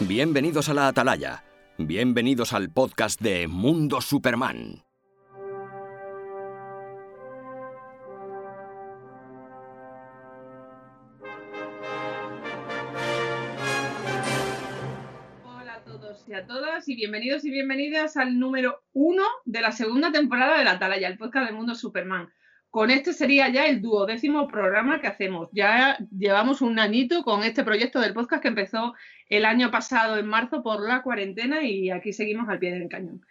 Bienvenidos a la Atalaya. Bienvenidos al podcast de Mundo Superman. Hola a todos y a todas y bienvenidos y bienvenidas al número uno de la segunda temporada de la Atalaya, el podcast de Mundo Superman. Con este sería ya el duodécimo programa que hacemos. Ya llevamos un añito con este proyecto del podcast que empezó el año pasado en marzo por la cuarentena y aquí seguimos al pie del cañón.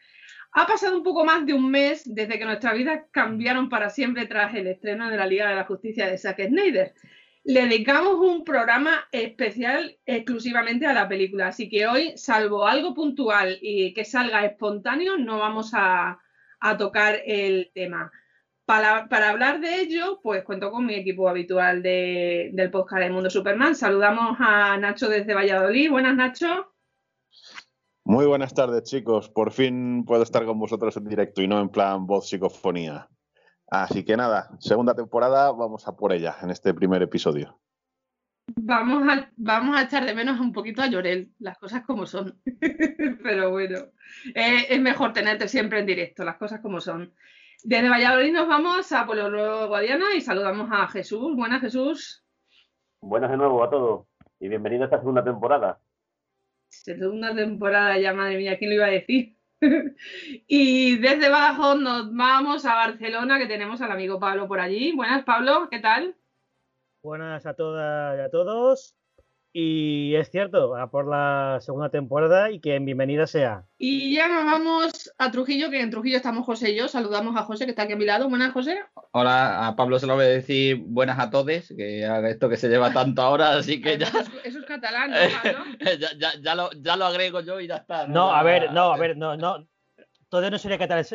Ha pasado un poco más de un mes desde que nuestras vidas cambiaron para siempre tras el estreno de la Liga de la Justicia de Zack Snyder. Le dedicamos un programa especial exclusivamente a la película, así que hoy, salvo algo puntual y que salga espontáneo, no vamos a tocar el tema. Para, para, hablar de ello, pues cuento con mi equipo habitual de, del podcast del Mundo Superman. Saludamos a Nacho desde Valladolid. Buenas, Nacho. Muy buenas tardes, chicos. Por fin puedo estar con vosotros en directo y no en plan voz psicofonía. Así que nada, segunda temporada, vamos a por ella en este primer episodio. Vamos a, vamos a echar de menos un poquito a Llorel, las cosas como son. Pero bueno, eh, es mejor tenerte siempre en directo, las cosas como son. Desde Valladolid nos vamos a Pueblo Guadiana y saludamos a Jesús. Buenas, Jesús. Buenas de nuevo a todos y bienvenido a esta segunda temporada. Segunda temporada, ya madre mía, ¿quién lo iba a decir? y desde Badajoz nos vamos a Barcelona, que tenemos al amigo Pablo por allí. Buenas, Pablo, ¿qué tal? Buenas a todas y a todos. Y es cierto, a por la segunda temporada y que bienvenida sea. Y ya nos vamos a Trujillo, que en Trujillo estamos José y yo. Saludamos a José, que está aquí a mi lado. Buenas, José. Hola, a Pablo se lo voy a decir buenas a todos, que haga esto que se lleva tanto ahora, así que ya. Eso, eso es catalán, ¿no? ya, ya, ya, lo, ya lo agrego yo y ya está. No, no a ver, no, a ver, no, no. Todo no sería catalán.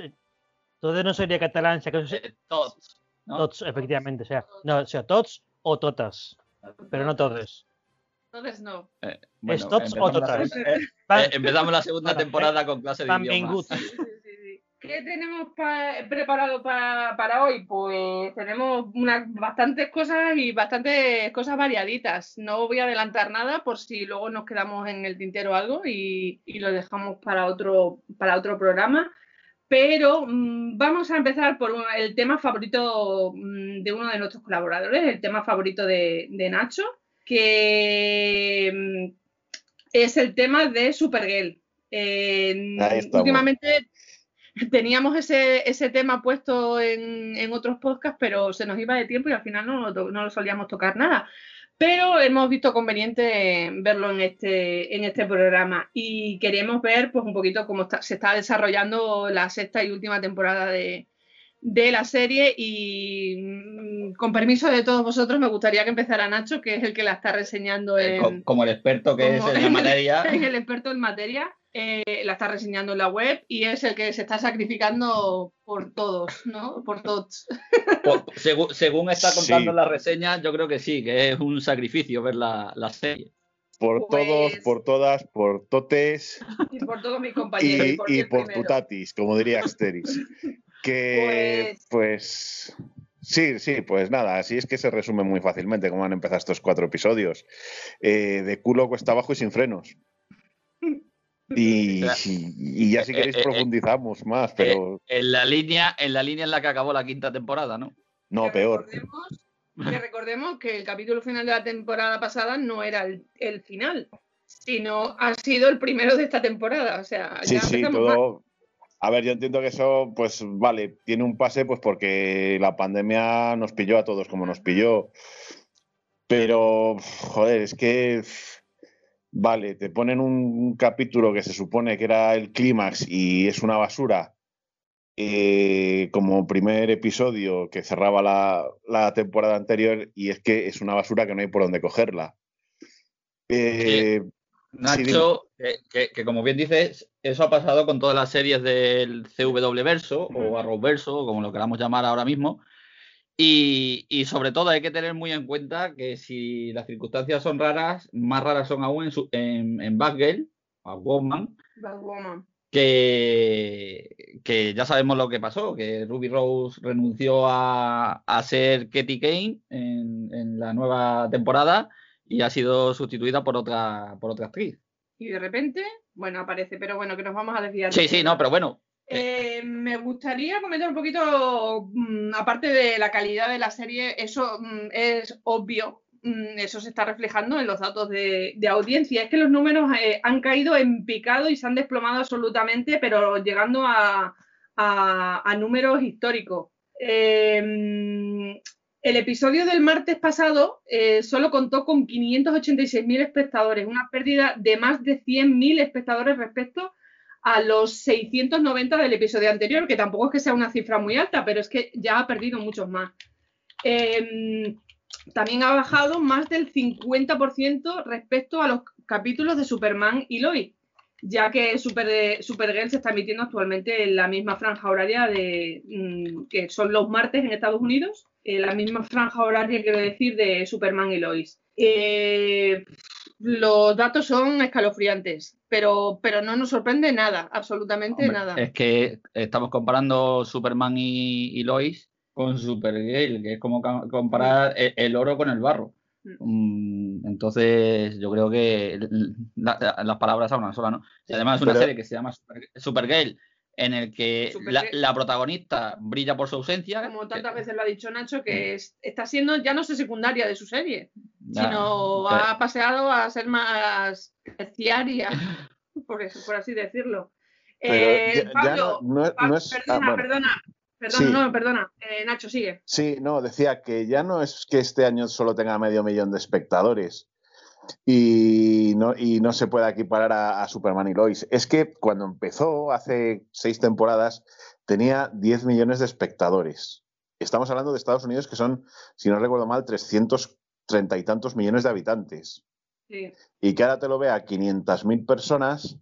Todo no sería catalán, que eso eh, tots, ¿no? tots, efectivamente, o sea, no, o sea, tots o totas, pero no todos. Entonces no. Eh, ¿Es tots o totas? La, eh, empezamos la segunda temporada con clase de idiomas. Sí, sí, sí. ¿Qué tenemos pa preparado para, para hoy? Pues tenemos unas bastantes cosas y bastantes cosas variaditas. No voy a adelantar nada por si luego nos quedamos en el tintero algo y, y lo dejamos para otro, para otro programa. Pero mmm, vamos a empezar por un, el tema favorito mmm, de uno de nuestros colaboradores, el tema favorito de, de Nacho, que mmm, es el tema de Supergirl. Eh, últimamente teníamos ese, ese tema puesto en, en, otros podcasts, pero se nos iba de tiempo y al final no, no, no lo solíamos tocar nada. Pero hemos visto conveniente verlo en este, en este programa y queremos ver pues, un poquito cómo está, se está desarrollando la sexta y última temporada de, de la serie y mm, con permiso de todos vosotros me gustaría que empezara Nacho, que es el que la está reseñando en, como el experto que es en la materia. Es el experto en materia. Eh, la está reseñando en la web y es el que se está sacrificando por todos, ¿no? Por todos. Por, según, según, está contando sí. la reseña, yo creo que sí, que es un sacrificio ver la, la serie. Por pues... todos, por todas, por totes. Y por todos mis compañeros. Y, y por, y por tutatis, como diría Asteris. que pues... pues... Sí, sí, pues nada, así es que se resume muy fácilmente cómo han empezado estos cuatro episodios. Eh, de culo cuesta abajo y sin frenos. Y, y, ya si queréis eh, eh, profundizamos eh, más, pero... en, la línea, en la línea en la que acabó la quinta temporada, ¿no? No, que peor. Recordemos, que recordemos que el capítulo final de la temporada pasada no era el, el final, sino ha sido el primero de esta temporada. O sea, sí, ya sí, todo... Mal. A ver, yo entiendo que eso, pues vale, tiene un pase, pues porque la pandemia nos pilló a todos como nos pilló. Pero, joder, es que vale, te ponen un capítulo que se supone que era el clímax y es una basura, eh, como primer episodio que cerraba la, la, temporada anterior, y es que es una basura que no hay por dónde cogerla. Eh. Nacho, sí, que, que, que, como bien dices, eso ha pasado con todas las series del CW Verso o Arrowverso, como lo queramos llamar ahora mismo. Y, y, sobre todo hay que tener muy en cuenta que si las circunstancias son raras, más raras son aún en, su, en, en Batgirl, Batwoman, Batwoman. Que, que, ya sabemos lo que pasó, que Ruby Rose renunció a, a ser Katie Kane en, en, la nueva temporada y ha sido sustituida por otra, por otra actriz. Y de repente, bueno, aparece, pero bueno, que nos vamos a desviar. Sí, sí, no, pero bueno. Eh, me gustaría comentar un poquito, mm, aparte de la calidad de la serie, eso mm, es obvio, mm, eso se está reflejando en los datos de, audiencia. Es que los números eh, han caído en picado y se han desplomado absolutamente, pero llegando a, números históricos. Eh, el episodio del martes pasado eh, solo contó con 586.000 espectadores, una pérdida de más de 100.000 espectadores respecto a los 690 del episodio anterior, que tampoco es que sea una cifra muy alta, pero es que ya ha perdido muchos más. Em, también ha bajado más del 50% respecto a los capítulos de Superman y Lois, ya que Super, Supergirl se está emitiendo actualmente en la misma franja horaria de, mm, que son los martes en Estados Unidos eh, la misma franja horaria, quiero decir, de Superman y Lois. Eh, los datos son escalofriantes, pero, pero no nos sorprende nada, absolutamente nada. Es que estamos comparando Superman y, Lois con Supergirl, que es como comparar el, oro con el barro. Mm. Mm, entonces, yo creo que las palabras hablan sola, ¿no? Y además es una serie que se llama Supergirl en el que la, protagonista brilla por su ausencia. Como tantas veces lo ha dicho Nacho, que está siendo ya no sé secundaria de su serie, sino ha paseado a ser más terciaria, por, eso, por así decirlo. Pablo, perdona, perdona, Perdona, no, perdona. Eh, Nacho, sigue. Sí, no, decía que ya no es que este año solo tenga medio millón de espectadores, y no, y no se puede equiparar a, Superman y Lois. Es que cuando empezó hace seis temporadas tenía 10 millones de espectadores. Estamos hablando de Estados Unidos que son, si no recuerdo mal, 330 y tantos millones de habitantes. Y que ahora te lo vea 500.000 personas,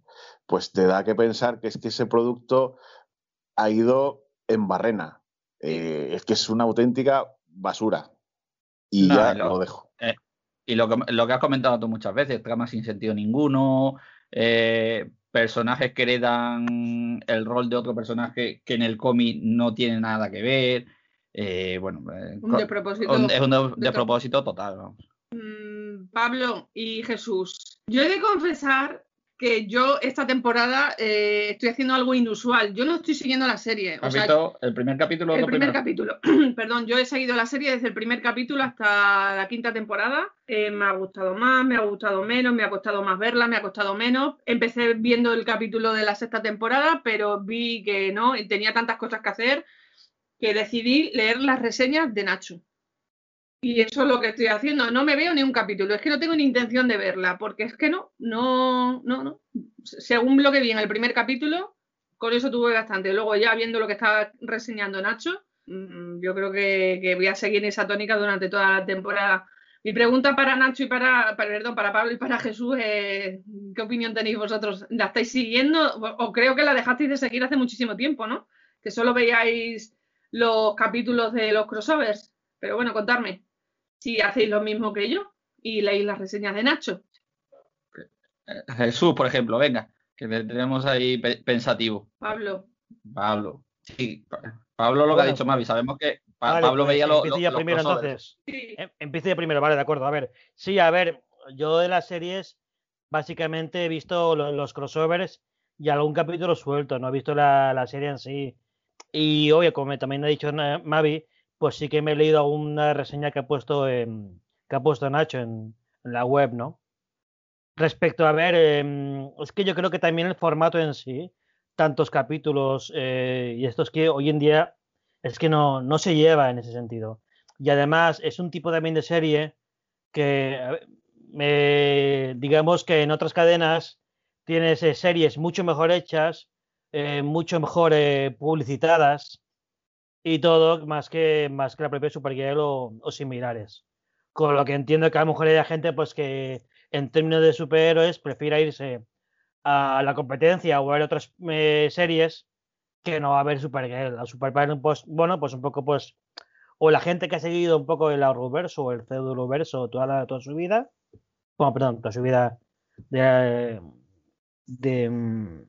pues te da que pensar que es que ese producto ha ido en barrena. Eh, es que es una auténtica basura. Y ya lo dejo. Y lo que, lo que has comentado tú muchas veces, tramas sin sentido ninguno, eh, personajes que heredan el rol de otro personaje que en el cómic no tiene nada que ver. Eh, bueno, eh, un propósito es un de, propósito total. Vamos. Mm, Pablo y Jesús, yo he de confesar que yo esta temporada eh, estoy haciendo algo inusual. Yo no estoy siguiendo la serie. ¿Has visto el primer capítulo? El primer capítulo. Perdón, yo he seguido la serie desde el primer capítulo hasta la quinta temporada. Eh, me ha gustado más, me ha gustado menos, me ha costado más verla, me ha costado menos. Empecé viendo el capítulo de la sexta temporada, pero vi que no, tenía tantas cosas que hacer que decidí leer las reseñas de Nacho. Y eso es lo que estoy haciendo. No me veo ni un capítulo. Es que no tengo ni intención de verla, porque es que no, no, no, no. Según lo que vi en el primer capítulo, con eso tuve bastante. Luego ya viendo lo que estaba reseñando Nacho, mm, yo creo que, voy a seguir esa tónica durante toda la temporada. Mi pregunta para Nacho y para, perdón, para Pablo y para Jesús es, ¿qué opinión tenéis vosotros? ¿La estáis siguiendo? O creo que la dejasteis de seguir hace muchísimo tiempo, ¿no? Que solo veíais los capítulos de los crossovers. Pero bueno, contadme si hacéis lo mismo que yo y leéis las reseñas de Nacho. Jesús, por ejemplo, venga, que tenemos ahí pensativo. Pablo. Pablo. Sí, Pablo lo que ha dicho Mavi, sabemos que Pablo pues veía lo, ya primero entonces. Sí. Em, empiece primero, vale, de acuerdo. A ver, sí, a ver, yo de las series básicamente he visto los, crossovers y algún capítulo suelto, no he visto la, la serie en sí. Y obvio, como también ha dicho Mavi, pues sí que me he leído alguna reseña que ha puesto, que ha puesto Nacho en, la web, ¿no? Respecto a ver, em, es que yo creo que también el formato en sí, tantos capítulos eh, y estos que hoy en día es que no, no se lleva en ese sentido. Y además es un tipo también de serie que, digamos que en otras cadenas tienes eh, series mucho mejor hechas, eh, mucho mejor publicitadas, y todo más que, más que la propia Supergirl o, o similares. Con lo que entiendo que a lo mejor hay gente pues que en términos de superhéroes prefiera irse a la competencia o a ver otras eh, series que no a ver Supergirl. La Supergirl, pues, bueno, pues un poco pues o la gente que ha seguido un poco el Arrowverse o el Pseudo toda, la, toda su vida, bueno, perdón, toda su vida de, de, mm,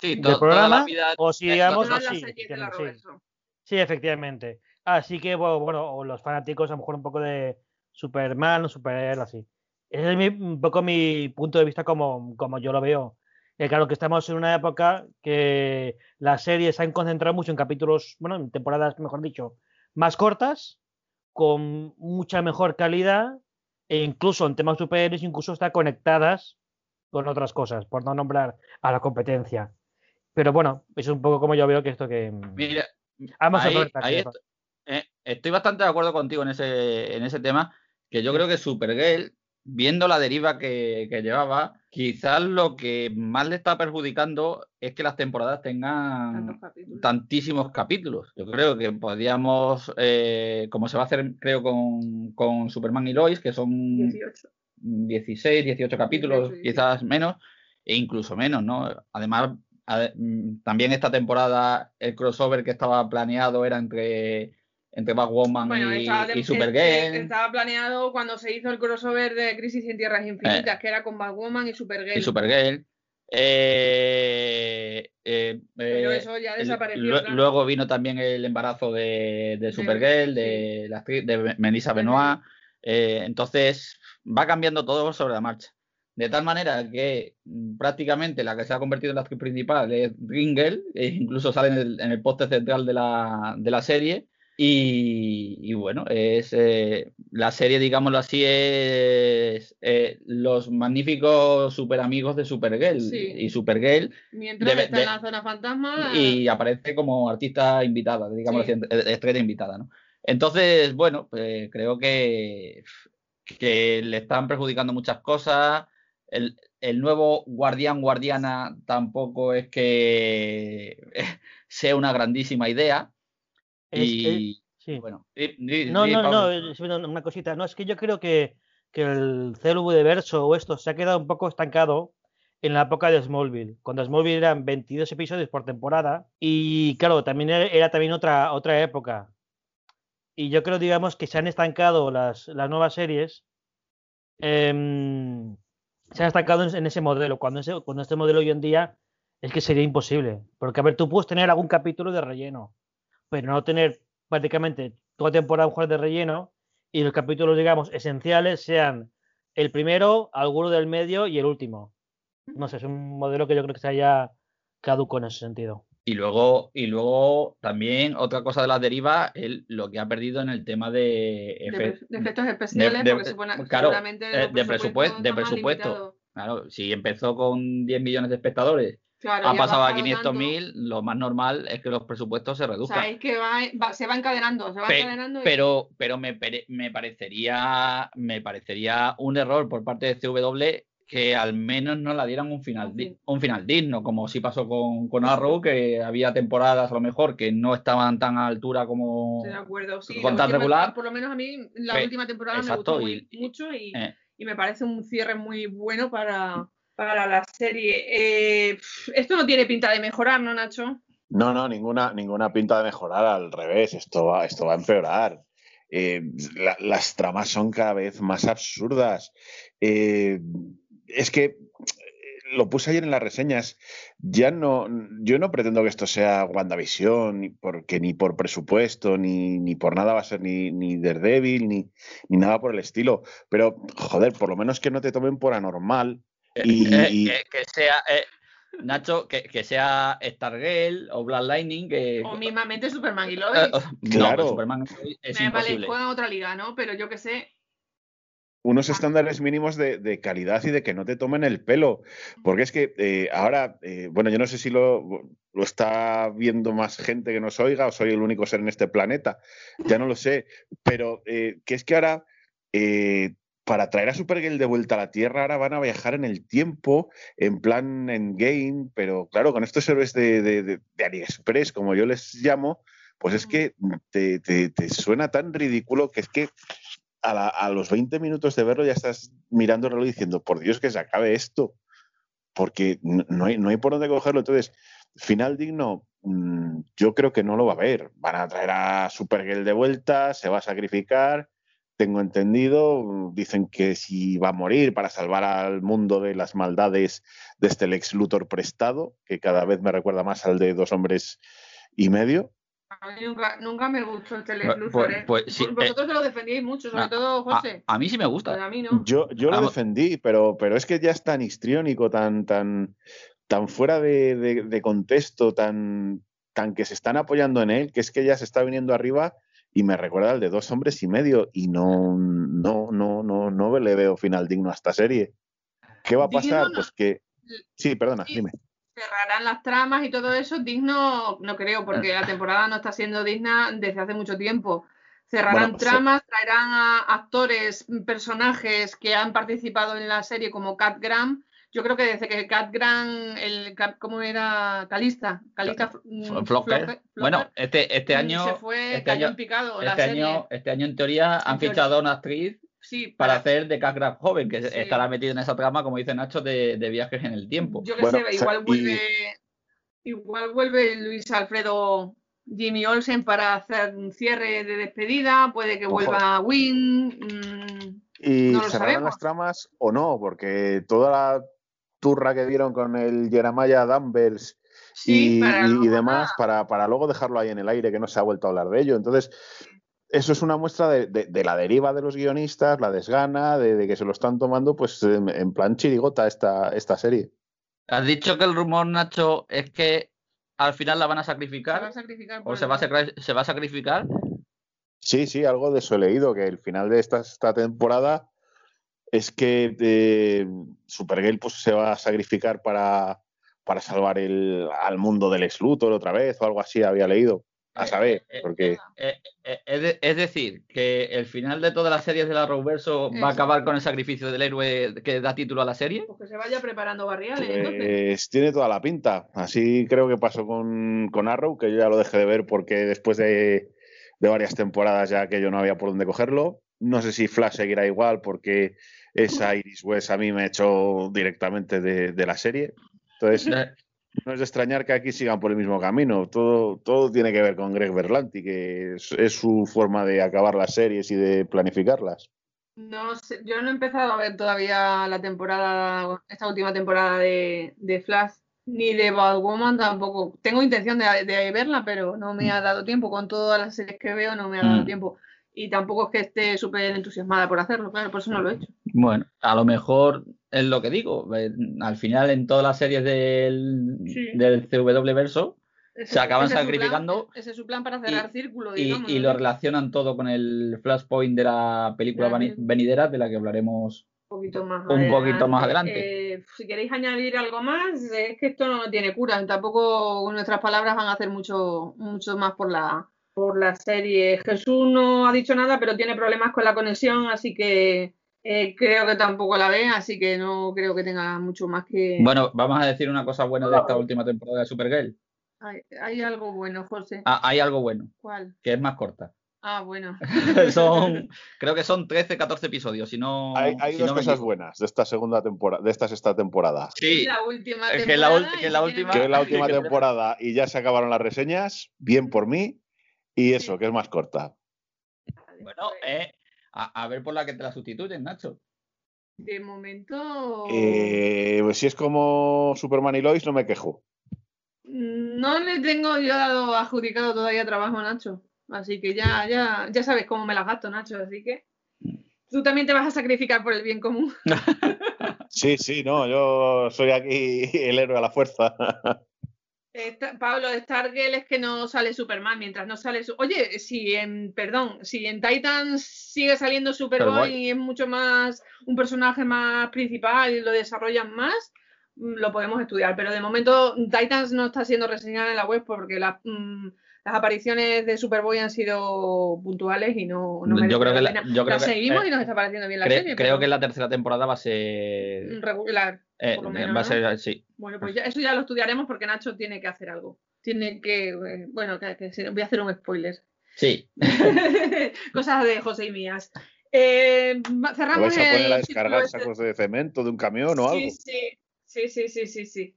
sí, programa, o si digamos, sí, Sí, efectivamente. Así que, bueno, los fanáticos a lo mejor un poco de Superman Superhéroe, así. Ese es un poco mi punto de vista como, como yo lo veo. Eh, claro que estamos en una época que las series se han concentrado mucho en capítulos, bueno, en temporadas, mejor dicho, más cortas, con mucha mejor calidad e incluso en temas superiores, incluso está conectadas con otras cosas, por no nombrar a la competencia. Pero bueno, es un poco como yo veo que esto que... Mira, ahí, eh, estoy bastante de acuerdo contigo en ese, en ese tema, que yo creo que Supergirl viendo la deriva que, llevaba, quizás lo que más le está perjudicando es que las temporadas tengan tantísimos capítulos. Yo creo que podríamos, eh, como se va a hacer, creo, con, Superman y Lois, que son 16, 18 capítulos, quizás menos, e incluso menos, ¿no? Además, mm, también esta temporada el crossover que estaba planeado era entre entre Batwoman y, Supergirl. Estaba planeado cuando se hizo el crossover de Crisis en Tierras Infinitas, eh. que era con Batwoman y Supergirl. Y Supergirl. Eh, eh, Pero eso ya desapareció. Luego vino también el embarazo de, de Supergirl, de, la de Melissa Benoit. entonces va cambiando todo sobre la marcha. De tal manera que mm, prácticamente la que se ha convertido en la actriz principal es Ringel, e incluso sale en el, en el poste central de la, de la serie. Y, bueno, es eh, la serie, digámoslo así, es eh, los magníficos super amigos de Supergirl. Y Supergirl. Mientras está en la zona fantasma. Y aparece como artista invitada, digamos así, estrella invitada, ¿no? Entonces, bueno, pues creo que, que le están perjudicando muchas cosas. El, el nuevo guardián guardiana tampoco es que sea una grandísima idea y bueno, no, no, no, una cosita. No, es que yo creo que, que el CLV de verso o esto se ha quedado un poco estancado en la época de Smallville, cuando Smallville eran 22 episodios por temporada y claro, también era, también otra, otra época. Y yo creo, digamos, que se han estancado las, las nuevas series, em, se han estancado en, ese modelo, cuando, ese, cuando este modelo hoy en día es que sería imposible. Porque, a ver, tú puedes tener algún capítulo de relleno, pero no tener prácticamente toda temporada un juego de relleno y los capítulos, digamos, esenciales sean el primero, alguno del medio y el último. No sé, es un modelo que yo creo que se haya caduco en ese sentido. Y luego, y luego también otra cosa de la deriva, el, lo que ha perdido en el tema de, efectos especiales, porque supone, claro, eh, de presupuesto. De presupuesto. Claro, si empezó con 10 millones de espectadores ha pasado a 500.000, lo más normal es que los presupuestos se reduzcan. O sea, es que va, se va encadenando, se va encadenando. Pero, pero me, me, parecería, me parecería un error por parte de CW que al menos no la dieran un final, un final digno, como sí pasó con, con Arrow, que había temporadas a lo mejor que no estaban tan a altura como de acuerdo, sí, con tan regular. Por lo menos a mí la última temporada me gustó mucho y, eh. y me parece un cierre muy bueno para para la serie. Eh, esto no tiene pinta de mejorar, ¿no, Nacho? No, no, ninguna, ninguna pinta de mejorar, al revés, esto va, esto va a empeorar. Eh, las tramas son cada vez más absurdas. Eh, es que lo puse ayer en las reseñas. Ya no, yo no pretendo que esto sea WandaVision, ni porque ni por presupuesto, ni, ni por nada va a ser ni, ni Daredevil, ni, ni nada por el estilo. Pero, joder, por lo menos que no te tomen por anormal eh, eh, que, sea, eh, Nacho, que, sea Stargirl o Blood Lightning. Que... O mismamente Superman y Lois. claro. Superman es Me Vale, juega otra liga, ¿no? Pero yo que sé. Unos estándares mínimos de, calidad y de que no te tomen el pelo. Porque es que ahora, bueno, yo no sé si lo, lo, está viendo más gente que nos oiga o soy el único ser en este planeta. Ya no lo sé. Pero que es que ahora para traer a Supergirl de vuelta a la Tierra, ahora van a viajar en el tiempo, en plan en game, pero claro, con estos héroes de, de, AliExpress, como yo les llamo, pues es que te, suena tan ridículo que es que a, los 20 minutos de verlo ya estás mirando el diciendo, por Dios que se acabe esto, porque no, hay, no hay por dónde cogerlo. Entonces, final digno, mm, yo creo que no lo va a haber. Van a traer a Supergirl de vuelta, se va a sacrificar tengo entendido, dicen que si va a morir para salvar al mundo de las maldades de este Lex Luthor prestado, que cada vez me recuerda más al de dos hombres y medio. A mí nunca, me gustó el Teleluthor. Pues, ¿eh? pues, pues Vosotros lo defendíais mucho, sobre todo José. A, mí sí me gusta. A mí no. Yo, yo lo defendí, pero, pero es que ya es tan histriónico, tan, tan, tan fuera de, de, contexto, tan, tan que se están apoyando en él, que es que ya se está viniendo arriba y me recuerda al de dos hombres y medio y no, no, no, no, no le veo final digno a esta serie. ¿Qué va a pasar? Pues que... Sí, perdona, dime. Cerrarán las tramas y todo eso, digno no creo, porque la temporada no está siendo digna desde hace mucho tiempo. Cerrarán tramas, traerán a actores, personajes que han participado en la serie como Cat Graham, yo creo que desde que Cat Grant, el, ¿cómo era? Calista, Calista mm, Bueno, este, este año. Se fue, este año, picado, este, año este año, en teoría, han fichado a una actriz para, hacer de Cat Grant joven, que estará metido en esa trama, como dice Nacho, de, viajes en el tiempo. Yo que sé, igual vuelve. Igual vuelve Luis Alfredo Jimmy Olsen para hacer un cierre de despedida, puede que vuelva Win. Mm, y cerrarán las tramas o no, porque toda la turra que dieron con el Jeremiah Danvers y, demás para, para, luego dejarlo ahí en el aire que no se ha vuelto a hablar de ello. Entonces, eso es una muestra de, la deriva de los guionistas, la desgana, de, que se lo están tomando pues en, plan chirigota esta, esta serie. Has dicho que el rumor, Nacho, es que al final la van a sacrificar. ¿O se va a, se va a sacrificar? Sí, sí, algo de eso he leído, que el final de esta, esta temporada es que eh, Supergirl pues, se va a sacrificar para, para salvar el, al mundo del ex Luthor otra vez o algo así, había leído. A eh, saber, eh, porque... es, decir, que el final de todas las series de la Roverso va a acabar con el sacrificio del héroe que da título a la serie. Pues que se vaya preparando barriales. Pues tiene toda la pinta. Así creo que pasó con, con Arrow, que yo ya lo dejé de ver porque después de, de varias temporadas ya que yo no había por dónde cogerlo. No sé si Flash seguirá igual porque esa Iris West a mí me ha hecho directamente de, la serie. Entonces, no es de extrañar que aquí sigan por el mismo camino. Todo, todo tiene que ver con Greg Berlanti, que es, su forma de acabar las series y de planificarlas. No sé, yo no he empezado a ver todavía la temporada, esta última temporada de, Flash, ni de Batwoman tampoco. Tengo intención de, de, verla, pero no me ha dado tiempo. Con todas las series que veo, no me ha dado mm. tiempo y tampoco es que esté súper entusiasmada por hacerlo, claro, por eso no lo he hecho. Bueno, a lo mejor es lo que digo, eh, al final en todas las series del, del CW verso se acaban sacrificando. ese es su plan para cerrar círculo, digamos. Y, lo relacionan todo con el flashpoint de la película venidera, de la que hablaremos un poquito más un adelante. Poquito más adelante. Eh, si queréis añadir algo más, es que esto no tiene cura. Tampoco nuestras palabras van a hacer mucho, mucho más por la, por la serie. Jesús no ha dicho nada, pero tiene problemas con la conexión, así que eh, creo que tampoco la ve, así que no creo que tenga mucho más que. Bueno, vamos a decir una cosa buena de esta última temporada de Supergirl. Hay, hay algo bueno, José. Ah, hay algo bueno. ¿Cuál? Que es más corta. Ah, bueno. son, creo que son 13, 14 episodios. Si no, hay, dos cosas buenas de esta segunda temporada, de esta sexta temporada. Sí. La última temporada. Que la, que la última, que la última temporada y ya se acabaron las reseñas. Bien por mí. Y eso, que es más corta. Bueno, eh, a, ver por la que te la sustituyen, Nacho. De momento. Eh, pues si es como Superman y Lois, no me quejo. No le tengo yo dado adjudicado todavía trabajo a Nacho. Así que ya, ya, ya sabes cómo me las gasto, Nacho. Así que tú también te vas a sacrificar por el bien común. sí, sí, no, yo soy aquí el héroe a la fuerza. Pablo, Stargirl es que no sale Superman mientras no sale su... Oye, si en, perdón, si en Titans sigue saliendo Superboy y es mucho más un personaje más principal y lo desarrollan más, mm, lo podemos estudiar. Pero de momento Titans no está siendo reseñada en la web porque la, mm, las apariciones de Superboy han sido puntuales y no, no yo creo que la, yo creo seguimos y nos está pareciendo bien la serie. Creo que la tercera temporada va a ser regular. Eh, por lo menos, va a ser sí. Bueno, pues eso ya lo estudiaremos porque Nacho tiene que hacer algo. Tiene que, eh, bueno, que, voy a hacer un spoiler. Sí. Cosas de José y mías. Eh, cerramos. ¿Vais a poner a descargar este sacos de cemento de un camión o algo? Sí, sí, sí, sí, sí, sí.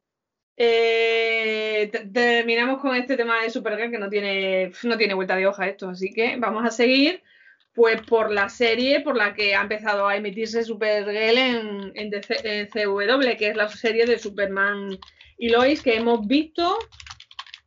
Eh, terminamos con este tema de Supergirl que no tiene, no tiene vuelta de hoja esto, así que vamos a seguir pues por la serie por la que ha empezado a emitirse Supergirl en, en, CW, que es la serie de Superman y Lois que hemos visto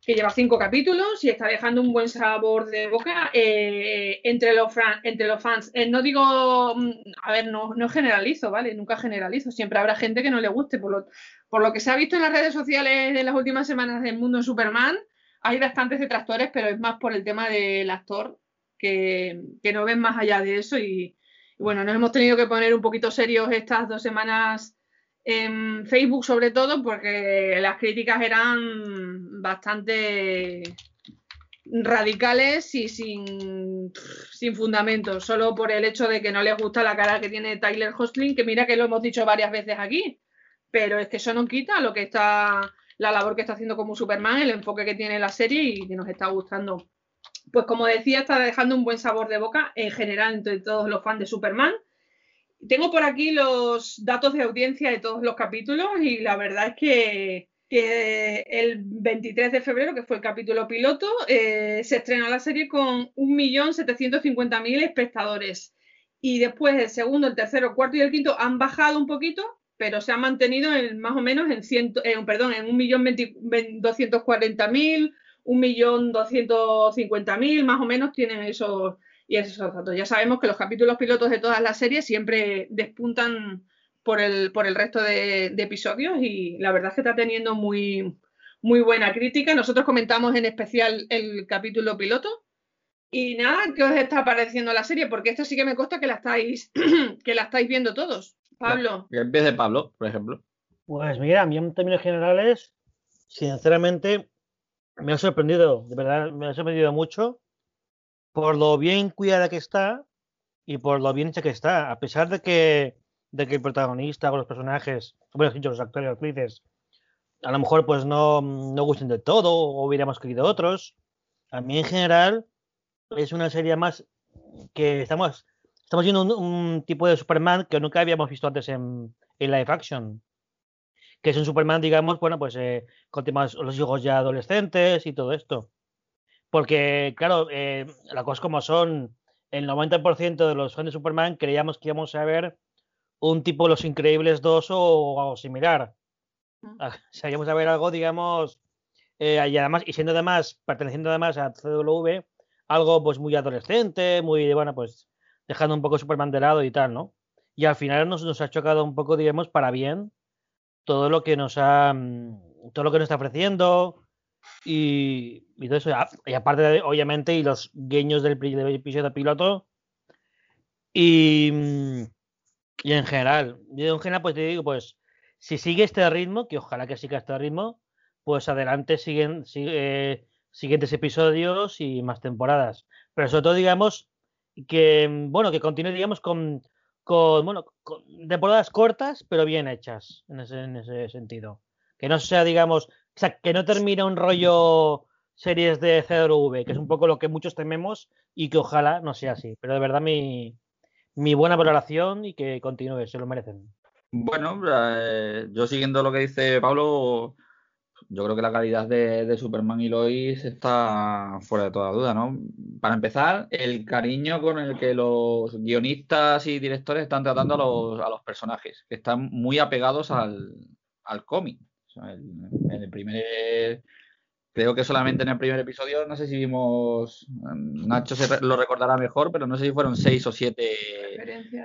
que lleva cinco capítulos y está dejando un buen sabor de boca eh, entre, los entre los fans. Eh, no digo, mm, a ver, no, no, generalizo, ¿vale? Nunca generalizo. Siempre habrá gente que no le guste. Por lo, por lo que se ha visto en las redes sociales en las últimas semanas del mundo Superman, hay bastantes detractores, pero es más por el tema del actor que, no ven más allá de eso. Y, y bueno, nos hemos tenido que poner un poquito serios estas dos semanas en Facebook sobre todo porque las críticas eran bastante radicales y sin, sin fundamento, solo por el hecho de que no les gusta la cara que tiene Tyler Hostling, que mira que lo hemos dicho varias veces aquí, pero es que eso no quita lo que está, la labor que está haciendo como Superman, el enfoque que tiene la serie y que nos está gustando. Pues como decía, está dejando un buen sabor de boca en general entre todos los fans de Superman tengo por aquí los datos de audiencia de todos los capítulos y la verdad es que, el 23 de febrero, que fue el capítulo piloto, eh, se estrenó la serie con 1.750.000 espectadores. Y después el segundo, el tercero, el cuarto y el quinto han bajado un poquito, pero se han mantenido en, más o menos en, ciento, eh, perdón, en 1.240.000, 1.250.000, más o menos tienen esos y esos datos. Ya sabemos que los capítulos pilotos de todas las series siempre despuntan por el, por el resto de, episodios y la verdad es que está teniendo muy, muy buena crítica. Nosotros comentamos en especial el capítulo piloto. Y nada, ¿qué os está pareciendo la serie? Porque esto sí que me consta que la estáis, que la estáis viendo todos. Pablo. Vez de Pablo, por ejemplo. Pues mira, a mí en términos generales, sinceramente, me ha sorprendido, de verdad, me ha sorprendido mucho por lo bien cuidada que está y por lo bien hecha que está, a pesar de que, de que el protagonista o los personajes, bueno, los actores o actrices, a lo mejor pues no, no gusten de todo o hubiéramos querido otros. A mí en general es una serie más que estamos, estamos viendo un, tipo de Superman que nunca habíamos visto antes en, en live action. Que es un Superman, digamos, bueno, pues eh, con temas los hijos ya adolescentes y todo esto. Porque, claro, eh, las cosas como son, el 90% de los fans de Superman creíamos que íbamos a ver un tipo Los Increíbles 2 o algo similar. O sea, íbamos a ver algo, digamos, eh, y además, y siendo además, perteneciendo además a CW, algo pues muy adolescente, muy, bueno, pues dejando un poco Superman de y tal, ¿no? Y al final nos, ha chocado un poco, digamos, para bien todo lo que nos ha, mm, todo lo que nos está ofreciendo, y, todo eso. Y aparte, obviamente, y los guiños del, episodio piloto. Y, y en general, yo en general, pues te digo, pues si sigue este ritmo, que ojalá que siga este ritmo, pues adelante siguen, sigue, siguientes episodios y más temporadas. Pero sobre todo, digamos, que bueno, que continúe, digamos, con, con bueno, con temporadas cortas, pero bien hechas en ese, en ese sentido. Que no sea, digamos, o sea, que no termine un rollo series de CW, que es un poco lo que muchos tememos y que ojalá no sea así. Pero de verdad mi, mi buena valoración y que continúe, se lo merecen. Bueno, eh, yo siguiendo lo que dice Pablo, yo creo que la calidad de, Superman y Lois está fuera de toda duda, ¿no? Para empezar, el cariño con el que los guionistas y directores están tratando a los, a los personajes, que están muy apegados al, al cómic. En el primer creo que solamente en el primer episodio, no sé si vimos, Nacho se lo recordará mejor, pero no sé si fueron seis o siete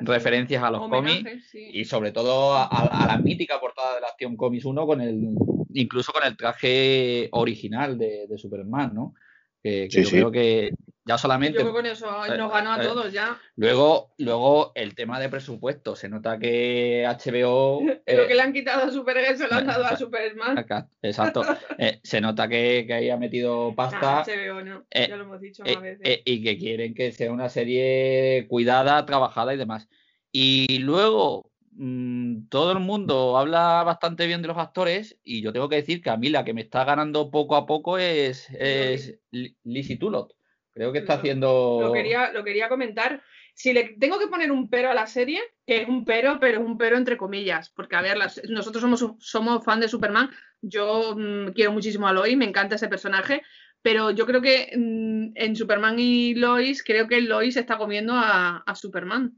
referencias, a los cómics y sobre todo a, la mítica portada de la Acción Comics 1 con el, incluso con el traje original de, de Superman, ¿no? Que, yo creo que ya solamente. Yo con eso nos ganó a eh, todos ya. Luego, luego el tema de presupuesto. Se nota que HBO. lo que eh, le han quitado a Supergirl se lo han dado a Superman. Exacto. Eh, se nota que, que ahí ha metido pasta. HBO no, ya lo hemos dicho más veces. y que quieren que sea una serie cuidada, trabajada y demás. Y luego, Mm, todo el mundo habla bastante bien de los actores y yo tengo que decir que a mí la que me está ganando poco a poco es, es Lizzie Tulot. Creo que está haciendo... Lo quería, lo quería comentar. Si le tengo que poner un pero a la serie, que es un pero, pero es un pero entre comillas, porque a ver, nosotros somos, somos fan de Superman, yo mm, quiero muchísimo a Lois, me encanta ese personaje, pero yo creo que mm, en Superman y Lois, creo que Lois está comiendo a, a Superman.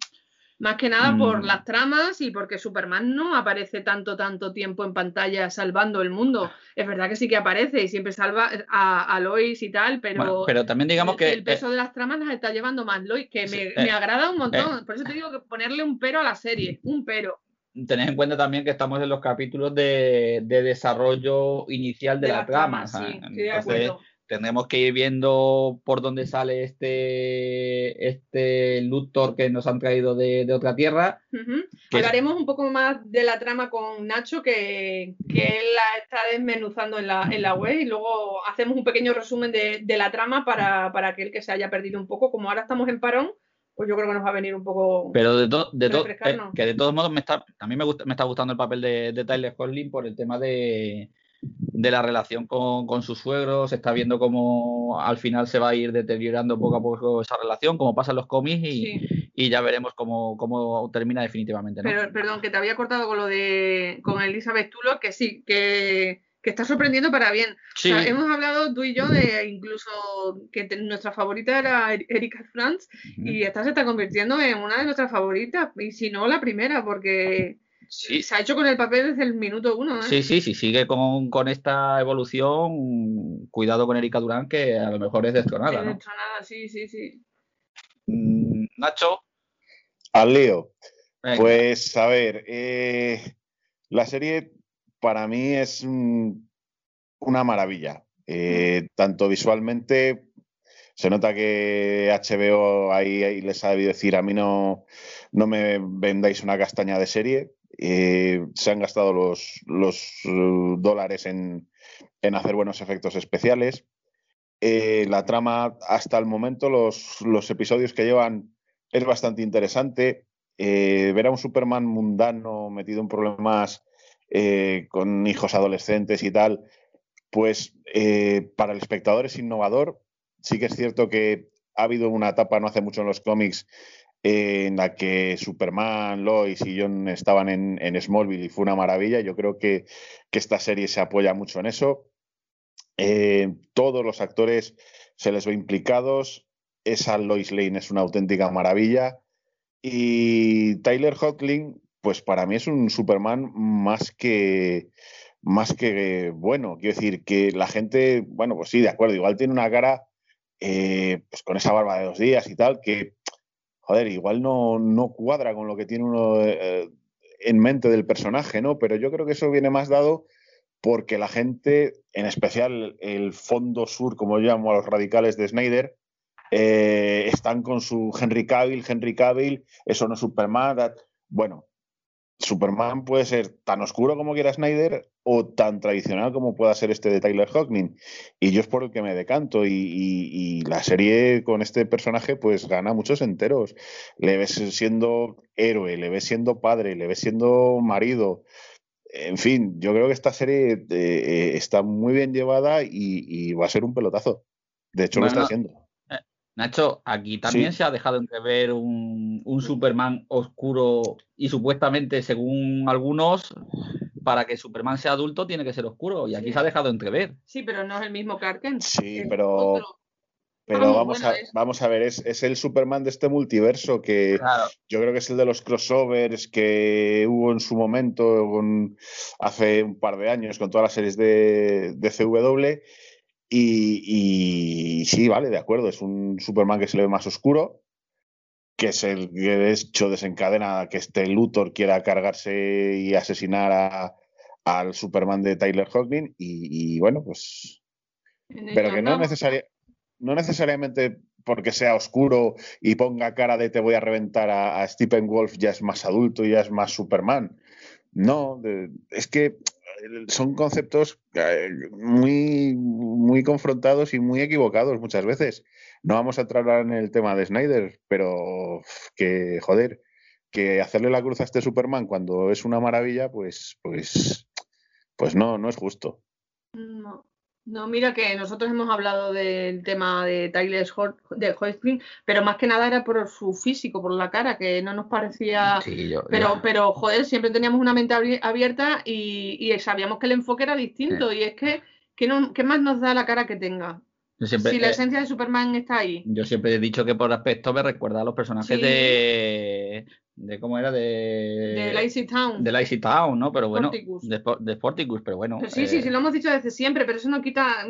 Más que nada por mm. las tramas y porque Superman no aparece tanto, tanto tiempo en pantalla salvando el mundo. Es verdad que sí que aparece y siempre salva a, Lois y tal, pero, pero también digamos que el peso de las tramas las está llevando más Lois, que me, me, eh, agrada un montón. Eh. Por eso te digo que ponerle un pero a la serie, un pero tened en cuenta también que estamos en los capítulos de, desarrollo inicial de, la, trama. Entonces, tendremos que ir viendo por dónde sale este, este Luthor que nos han traído de, otra tierra. Hablaremos un poco más de la trama con Nacho, que, que él la está desmenuzando en la, en la web, y luego hacemos un pequeño resumen de, de la trama para, para aquel que se haya perdido un poco. Como ahora estamos en parón, pues yo creo que nos va a venir un poco. Pero de, de todo, eh, que de todos modos me está, a mí me, gusta, me está gustando el papel de, de Tyler Conlin por el tema de, de la relación con, con sus suegros, se está viendo cómo al final se va a ir deteriorando poco a poco esa relación, como pasa en los cómics y, y ya veremos cómo, cómo termina definitivamente. Pero, perdón, que te había cortado con lo de con Elizabeth Tulo, que sí, que que está sorprendiendo para bien. hemos hablado tú y yo de incluso que nuestra favorita era er-, Erika Franz y esta se está convirtiendo en una de nuestras favoritas, y si no la primera, porque se ha hecho con el papel desde el minuto uno. ¿eh? Sí, sí, sí, sigue con, esta evolución, cuidado con Erika Durán, que a lo mejor es destronada. ¿no? Destronada, sí, sí, sí. Mm, Nacho. Al lío. Pues a ver, eh, la serie para mí es una maravilla. Eh, tanto visualmente, se nota que HBO ahí, les ha debido decir, a mí no, no me vendáis una castaña de serie. Eh, se han gastado los, uh, dólares en, hacer buenos efectos especiales. Eh, la trama, hasta el momento, los, episodios que llevan es bastante interesante. ver a un Superman mundano metido en problemas eh, con hijos adolescentes y tal, pues eh, para el espectador es innovador. Sí que es cierto que ha habido una etapa no hace mucho en los cómics eh, en la que Superman, Lois y John estaban en, Smallville y fue una maravilla. Yo creo que, esta serie se apoya mucho en eso. todos los actores se les ve implicados. Esa Lois Lane es una auténtica maravilla. Y Tyler Hoechlin, pues para mí es un Superman más que más que bueno. Quiero decir que la gente, bueno, pues sí, de acuerdo, igual tiene una cara eh, pues con esa barba de dos días y tal, que, joder, igual no, no cuadra con lo que tiene uno eh, en mente del personaje, ¿no? Pero yo creo que eso viene más dado porque la gente, en especial el fondo sur, como yo llamo a los radicales de Snyder, eh, están con su Henry Cavill, Henry Cavill, eso no es Superman. Bueno, Superman puede ser tan oscuro como quiera Snyder o tan tradicional como pueda ser este de Tyler Hoechlin. Y yo es por el que me decanto. Y, la serie con este personaje pues gana muchos enteros. Le ves siendo héroe, le ves siendo padre, le ves siendo marido. En fin, yo creo que esta serie eh, eh, está muy bien llevada y, va a ser un pelotazo. De hecho, lo está haciendo. Nacho, aquí también se ha dejado entrever un, un, Superman oscuro y supuestamente, según algunos, para que Superman sea adulto tiene que ser oscuro. Y aquí se ha dejado entrever. Sí, pero no es el mismo Clark Kent. Sí, pero, pero vamos, a, vamos a ver, es, el Superman de este multiverso que yo creo que es el de los crossovers que hubo en su momento hace un par de años con todas las series de, de CW y, sí, vale, de acuerdo, es un Superman que se le ve más oscuro, que es el que de hecho desencadena que este Luthor quiera cargarse y asesinar al Superman de Tyler Hoechlin y, bueno, pues... Pero que no, no necesariamente porque sea oscuro y ponga cara de te voy a reventar a, a Stephen Wolf ya es más adulto y ya es más Superman. No, es que son conceptos eh, muy, muy confrontados y muy equivocados muchas veces. No vamos a entrar en el tema de Snyder, pero que, joder, que hacerle la cruz a este Superman cuando es una maravilla, pues, pues, pues no, no es justo. No. No, mira que nosotros hemos hablado del tema de Tyler de Hoisting, pero más que nada era por su físico, por la cara, que no nos parecía. pero, pero, joder, siempre teníamos una mente abierta y, sabíamos que el enfoque era distinto. Y es que, ¿qué, más nos da la cara que tenga? Si la esencia de Superman está ahí. Yo siempre he dicho que por aspecto me recuerda a los personajes de de cómo era de de Lazy Town. de Lazy Town no pero bueno de, de Sporticus pero bueno sí sí eh, sí lo hemos dicho desde siempre pero eso no quita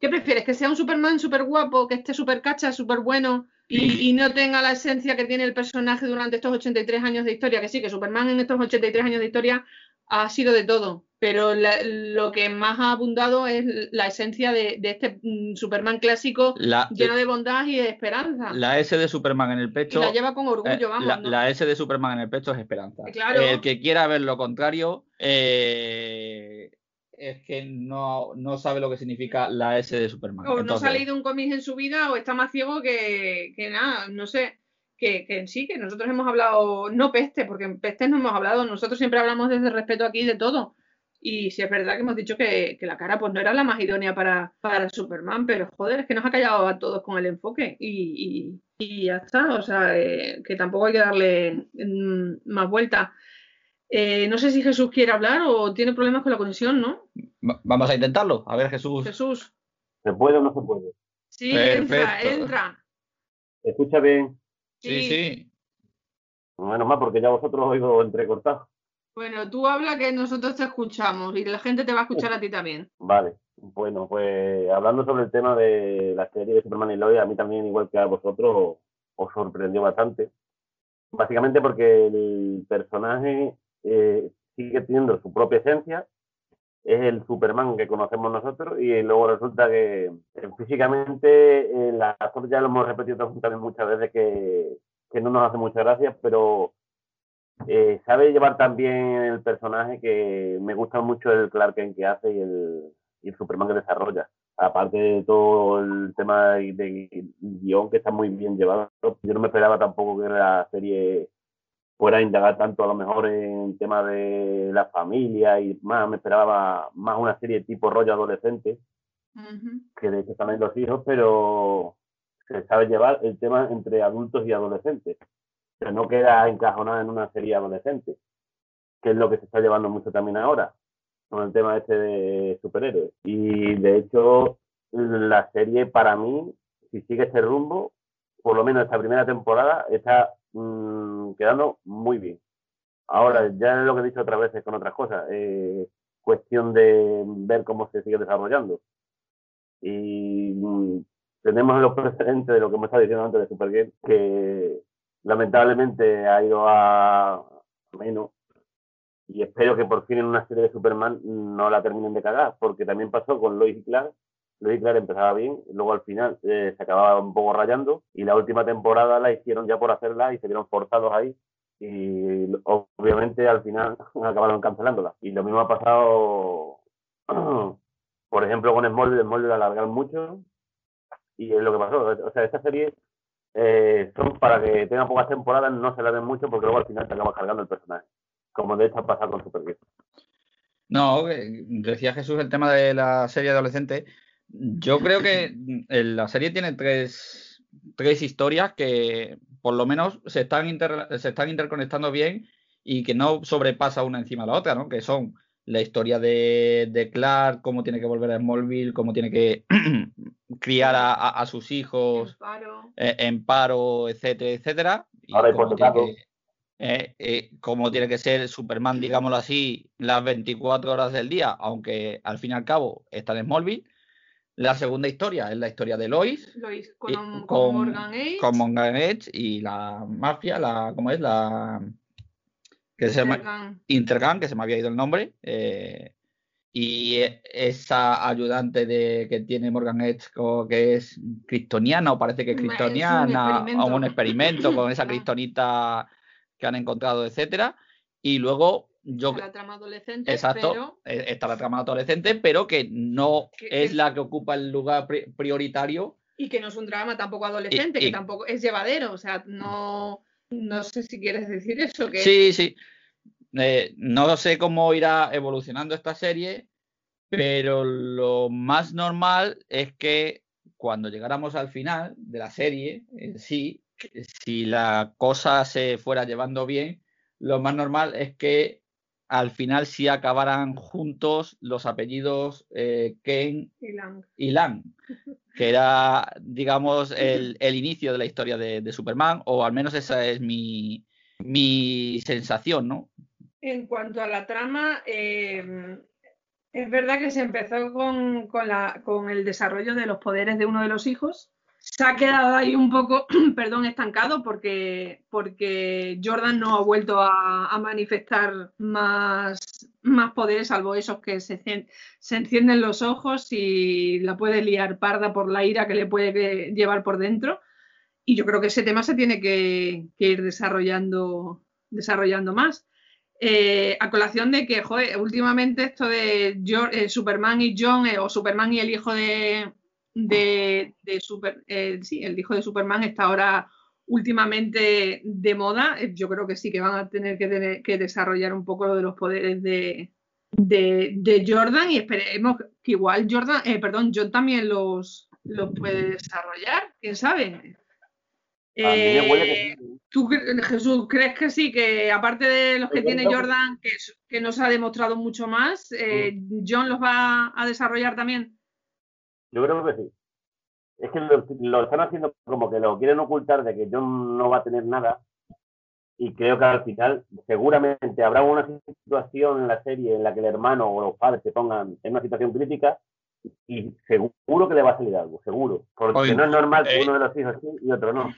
¿qué prefieres? que sea un Superman súper guapo que esté súper cacha súper bueno y, no tenga la esencia que tiene el personaje durante estos 83 años de historia que sí que Superman en estos 83 años de historia ha sido de todo pero lo que más ha abundado es la esencia de, este mm, Superman clásico lleno de bondad y de esperanza. La S de Superman en el pecho. la lleva con orgullo, eh, vamos. La, S de Superman en el pecho es esperanza. El que quiera ver lo contrario eh, es que no, sabe lo que significa la S de Superman. O no ha leído un cómic en su vida o está más ciego que, nada, no sé. Que, que, sí, que nosotros hemos hablado, no peste, porque en peste no hemos hablado, nosotros siempre hablamos desde respeto aquí de todo y si es verdad que hemos dicho que, la cara pues no era la más idónea para, para, Superman, pero joder, es que nos ha callado a todos con el enfoque y, ya está. O sea, eh, que tampoco hay que darle mm, más vuelta. Eh, no sé si Jesús quiere hablar o tiene problemas con la conexión, ¿no? Vamos a intentarlo. A ver, Jesús. Jesús. ¿Se puede o no se puede? Sí, entra, entra. ¿Escucha bien? Sí, sí. Bueno, más porque ya vosotros os oído entrecortado. Bueno, tú habla que nosotros te escuchamos y la gente te va a escuchar a ti también. Vale, bueno, pues hablando sobre el tema de la serie de Superman y Lois, a mí también, igual que a vosotros, os sorprendió bastante. Básicamente porque el personaje eh, sigue teniendo su propia esencia, es el Superman que conocemos nosotros y luego resulta que eh, físicamente eh, la ya lo hemos repetido también muchas veces que, que no nos hace mucha gracia, pero eh, sabe llevar también el personaje que me gusta mucho el Clark Kent que hace y el, Superman que desarrolla. Aparte de todo el tema de, guion que está muy bien llevado, yo no me esperaba tampoco que la serie fuera a indagar tanto a lo mejor en tema de la familia y más, me esperaba más una serie tipo rollo adolescente, que de hecho también los hijos, pero se sabe llevar el tema entre adultos y adolescentes pero no queda encajonada en una serie adolescente, que es lo que se está llevando mucho también ahora, con el tema este de superhéroes. Y de hecho, la serie para mí, si sigue ese rumbo, por lo menos esta primera temporada, está mm, quedando muy bien. Ahora, ya es lo que he dicho otras veces con otras cosas, eh, cuestión de ver cómo se sigue desarrollando. Y mm, tenemos los precedentes de lo que me estaba diciendo antes de Supergirl, que lamentablemente ha ido a menos y espero que por fin en una serie de Superman no la terminen de cagar, porque también pasó con Lois y Clark. Lois y Clark empezaba bien, luego al final eh, se acababa un poco rayando y la última temporada la hicieron ya por hacerla y se vieron forzados ahí y obviamente al final acabaron cancelándola. Y lo mismo ha pasado, por ejemplo, con Smallville, Smallville la alargaron mucho y es lo que pasó. O sea, esta serie eh, son para que tengan pocas temporadas, no se la mucho porque luego al final te acabas cargando el personaje, como de hecho ha pasado con Supergirl. No, eh, decía Jesús el tema de la serie adolescente. Yo creo que la serie tiene tres, tres historias que por lo menos se están, se están interconectando bien y que no sobrepasa una encima de la otra, ¿no? Que son la historia de, Clark, cómo tiene que volver a Smallville, cómo tiene que criar a, sus hijos en paro, eh, etcétera, etcétera. Y cómo, tiene que, eh, eh, cómo tiene que ser Superman, digámoslo así, las 24 horas del día, aunque al fin y al cabo está en Smallville. La segunda historia es la historia de Lois. Lois con, Morgan Edge. Con Morgan Edge y la mafia, la, ¿cómo es? La que se llama Intergang, que se me había ido el nombre, eh, y e, esa ayudante de que tiene Morgan Edge, que es cristoniana, o parece que es cristoniana, o un experimento con esa cristonita que han encontrado, etcétera, y luego yo está la trama adolescente, exacto, e, está la trama adolescente, pero que no es, la que ocupa el lugar prioritario. Y que no es un drama tampoco adolescente, que tampoco es llevadero, o sea, no no sé si quieres decir eso. Que... Sí, sí. Eh, no sé cómo irá evolucionando esta serie, pero lo más normal es que cuando llegáramos al final de la serie en sí, si la cosa se fuera llevando bien, lo más normal es que al final sí acabaran juntos los apellidos eh, Ken y Lang. que era, digamos, el, inicio de la historia de, Superman, o al menos esa es mi, sensación, ¿no? En cuanto a la trama, eh, es verdad que se empezó con, con el desarrollo de los poderes de uno de los hijos, se ha quedado ahí un poco, perdón, estancado porque, porque Jordan no ha vuelto a, manifestar más, más poderes, salvo esos que se, se, encienden los ojos y la puede liar parda por la ira que le puede llevar por dentro. Y yo creo que ese tema se tiene que, ir desarrollando, desarrollando más. Eh, a colación de que, joder, últimamente esto de eh, Superman y John, eh, o Superman y el hijo de, de, Super, eh, sí, el hijo de Superman está ahora últimamente de moda. Eh, yo creo que sí que van a tener que, tener, que desarrollar un poco lo de los poderes de, de, Jordan y esperemos que igual Jordan, eh, perdón, John también los, los puede desarrollar, quién sabe. ¿Tú, Jesús, crees que sí? Que aparte de los que tiene Jordan, que, que nos ha demostrado mucho más, John los va a desarrollar también? Yo creo que sí. Es que lo, están haciendo como que lo quieren ocultar de que John no va a tener nada. Y creo que al final seguramente habrá una situación en la serie en la que el hermano o los padres se pongan en una situación crítica y seguro que le va a salir algo, seguro. Porque no es normal que eh, uno de los hijos sí y otro no.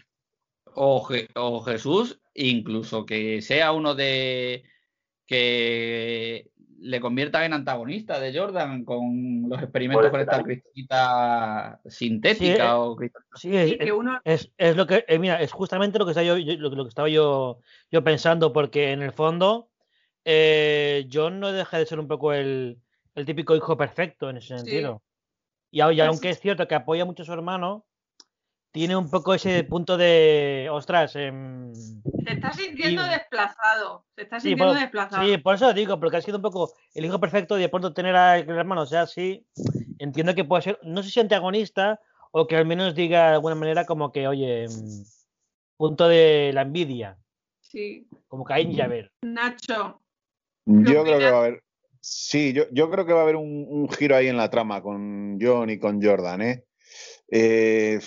O, o, Jesús, incluso que sea uno de que le convierta en antagonista de Jordan con los experimentos con esta cristalita sintética o sí, es, es, lo que eh, mira es justamente lo que estaba yo, lo, que estaba yo, yo pensando porque en el fondo eh, John no deja de ser un poco el, el típico hijo perfecto en ese sentido. Y, y, aunque es cierto que apoya mucho a su hermano tiene un poco ese punto de, ostras. Eh, se está sintiendo desplazado. Se está sintiendo desplazado. Sí, por eso digo, porque ha sido un poco el hijo perfecto y de pronto tener a el hermano, o sea, sí, entiendo que puede ser, no sé si antagonista o que al menos diga de alguna manera como que, oye, em, punto de la envidia. Sí. Como Caín y ver. Nacho. Yo creo que va a haber. Sí, yo, yo creo que va a haber un, un giro ahí en la trama con John y con Jordan, ¿eh? Eh,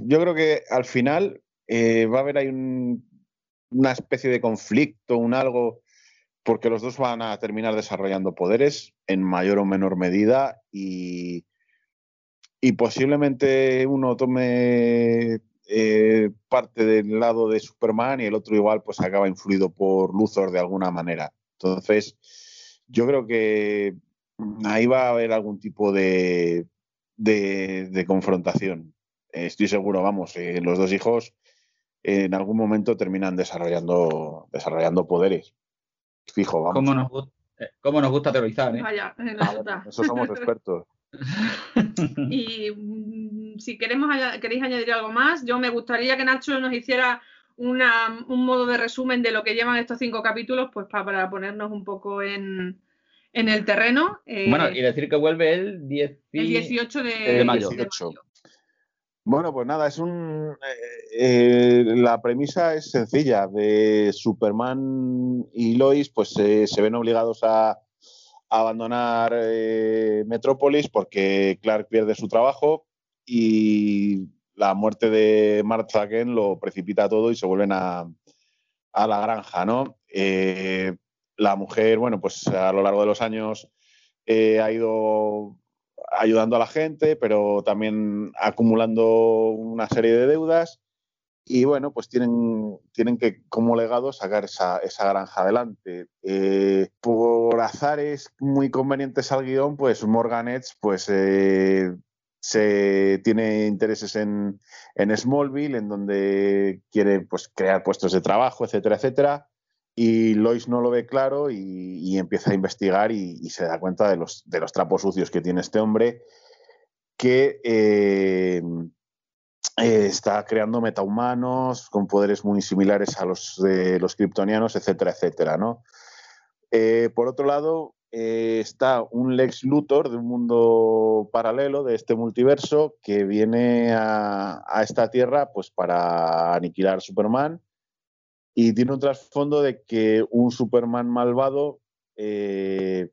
yo creo que al final eh, va a haber ahí una especie de conflicto, un algo, porque los dos van a terminar desarrollando poderes en mayor o menor medida y, y posiblemente uno tome eh, parte del lado de Superman y el otro igual pues acaba influido por Luthor de alguna manera. Entonces, yo creo que ahí va a haber algún tipo de, de, confrontación. estoy seguro, vamos, eh, los dos hijos en algún momento terminan desarrollando, desarrollando poderes. Fijo, vamos. ¿Cómo nos, eh, nos gusta teorizar? ¿eh? Vaya, ah, eso somos expertos. y mm, si queremos queréis añadir algo más, yo me gustaría que Nacho nos hiciera una, un modo de resumen de lo que llevan estos cinco capítulos, pues para ponernos un poco en, en el terreno. Eh, bueno, y decir que vuelve el, 18 de, mayo. Bueno, pues nada, es un. Eh, eh, la premisa es sencilla. De Superman y Lois, pues se ven obligados a, abandonar Metrópolis porque Clark pierde su trabajo y la muerte de Martha Kent lo precipita todo y se vuelven a, a la granja, ¿no? La mujer, bueno, pues a lo largo de los años eh, ha ido ayudando a la gente, pero también acumulando una serie de deudas y bueno, pues tienen, tienen que como legado sacar esa, granja adelante. Eh, por azares muy convenientes al guion, pues Morgan Edge pues, eh, se tiene intereses en, en, Smallville, en donde quiere pues, crear puestos de trabajo, etcétera, etcétera y Lois no lo ve claro y, empieza a investigar y, se da cuenta de los, de los, trapos sucios que tiene este hombre que eh, eh, está creando metahumanos con poderes muy similares a los de los kryptonianos, etcétera, etcétera, ¿no? Eh, por otro lado, está un Lex Luthor de un mundo paralelo de este multiverso que viene a, esta tierra pues para aniquilar a Superman y tiene un trasfondo de que un Superman malvado eh,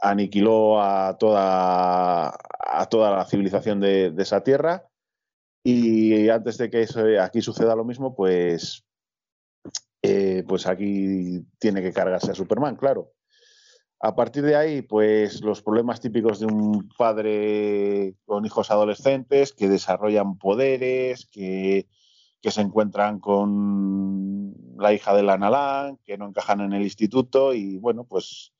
aniquiló a toda, a toda la civilización de, esa tierra. Y antes de que aquí suceda lo mismo, pues, eh, pues aquí tiene que cargarse a Superman, claro. A partir de ahí, pues los problemas típicos de un padre con hijos adolescentes que desarrollan poderes, que, que se encuentran con la hija de la Nalan, que no encajan en el instituto y bueno, pues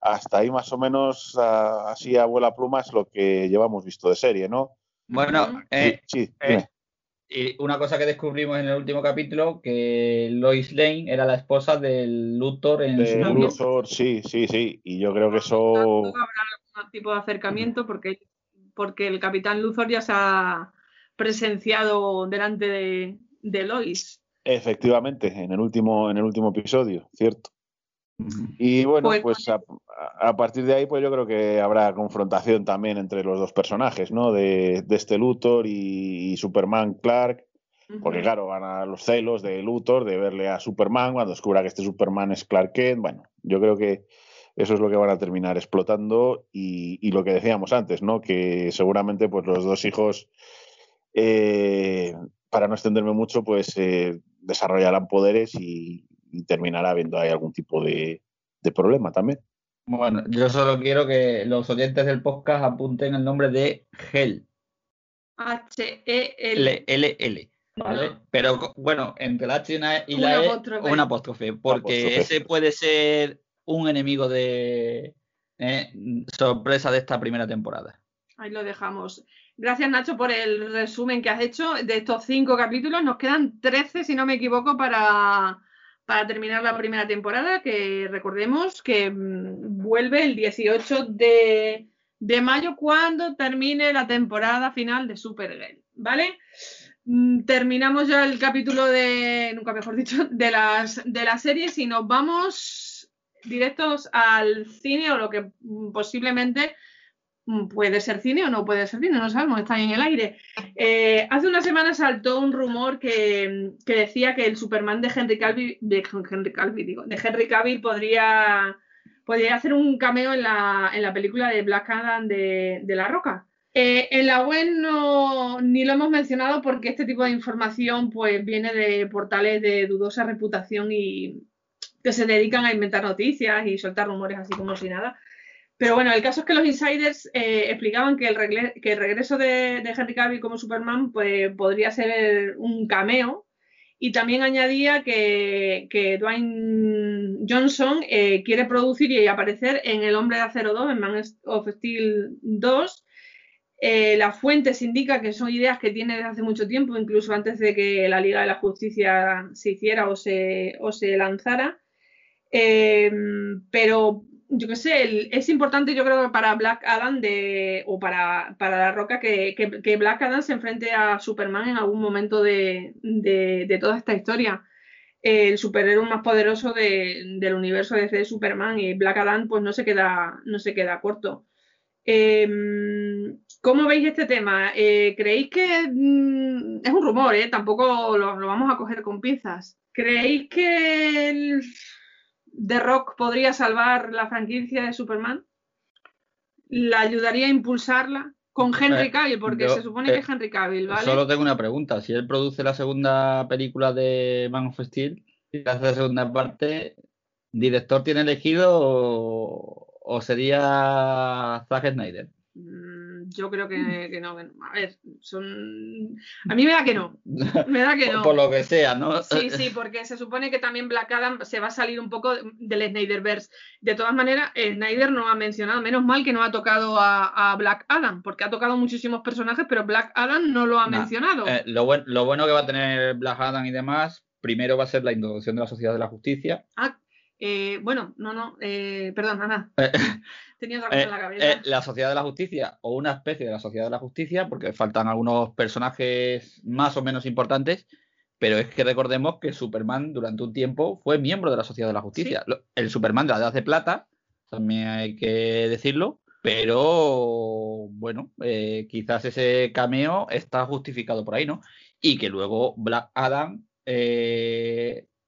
hasta ahí más o menos así a abuela pluma es lo que llevamos visto de serie, ¿no? Bueno, eh, sí, eh, y una cosa que descubrimos en el último capítulo, que Lois Lane era la esposa del Luthor en de Luthor, sí, sí, sí. Y yo creo que eso... Habrá algún tipo de acercamiento porque, porque el Capitán Luthor ya se ha presenciado delante de, de Lois. Efectivamente, en el último, en el último episodio, cierto. Y bueno, pues, pues a, partir de ahí, pues yo creo que habrá confrontación también entre los dos personajes, ¿no? De, este Luthor y, Superman Clark. Porque claro, van a los celos de Luthor, de verle a Superman cuando descubra que este Superman es Clark Kent. Bueno, yo creo que eso es lo que van a terminar explotando y, lo que decíamos antes, ¿no? Que seguramente pues los dos hijos, eh, para no extenderme mucho, pues eh, desarrollarán poderes y, y terminará habiendo ahí algún tipo de, problema también. Bueno, yo solo quiero que los oyentes del podcast apunten el nombre de Gel. H-E-L. L-L. ¿Vale? Pero bueno, entre la H y la E, una apóstrofe, porque ese puede ser un enemigo de eh, sorpresa de esta primera temporada. Ahí lo dejamos. Gracias, Nacho, por el resumen que has hecho de estos cinco capítulos. Nos quedan 13, si no me equivoco, para, para terminar la primera temporada, que recordemos que mm, vuelve el 18 de, mayo cuando termine la temporada final de Supergirl, ¿vale? Mm, terminamos ya el capítulo de, nunca mejor dicho, de las, de las series y nos vamos directos al cine o lo que mm, posiblemente puede ser cine o no puede ser cine, no sabemos, está en el aire. Eh, hace una semana saltó un rumor que, decía que el Superman de Henry Cavill, Henry Cavill, digo, de Henry podría, hacer un cameo en la, en la película de Black Adam de, La Roca. Eh, en la web no, ni lo hemos mencionado porque este tipo de información pues viene de portales de dudosa reputación y que se dedican a inventar noticias y soltar rumores así como si nada. Pero bueno, el caso es que los insiders eh, explicaban que el, regreso de, Henry Cavill como Superman pues, podría ser un cameo y también añadía que, Dwayne Johnson eh, quiere producir y aparecer en El Hombre de Acero 2, en Man of Steel 2. Eh, las fuentes indican que son ideas que tiene desde hace mucho tiempo, incluso antes de que la Liga de la Justicia se hiciera o se, o se lanzara. pero yo qué sé, es importante yo creo para Black Adam o para, para La Roca que, que, Black Adam se enfrente a Superman en algún momento de, de, toda esta historia. El superhéroe más poderoso del universo de Superman y Black Adam pues no se queda, no se queda corto. Em, ¿Cómo veis este tema? Eh, ¿Creéis que mm, es un rumor, eh? tampoco lo, lo, vamos a coger con pinzas? ¿Creéis que el, The Rock podría salvar la franquicia de Superman? ¿La ayudaría a impulsarla? Con Henry Cavill, porque se supone que es eh, Henry Cavill, ¿vale? Solo tengo una pregunta. Si él produce la segunda película de Man of Steel y hace la segunda parte, ¿director tiene elegido o sería Zack Snyder? Mm, yo creo que, no, A ver, son. A mí me da que no. Me da que no. Por, lo que sea, ¿no? Sí, sí, porque se supone que también Black Adam se va a salir un poco del Snyderverse. De todas maneras, Snyder no ha mencionado, menos mal que no ha tocado a, Black Adam, porque ha tocado muchísimos personajes, pero Black Adam no lo ha mencionado. Eh, lo, lo bueno que va a tener Black Adam y demás, primero va a ser la introducción de la Sociedad de la Justicia. Ah, eh, bueno, no, no, eh, perdón, Ana. Tenía otra cosa en la cabeza. Eh, la Sociedad de la Justicia, o una especie de la Sociedad de la Justicia, porque faltan algunos personajes más o menos importantes, pero es que recordemos que Superman durante un tiempo fue miembro de la Sociedad de la Justicia. El Superman de la Edad de Plata, también hay que decirlo, pero bueno, quizás ese cameo está justificado por ahí, ¿no? Y que luego Black Adam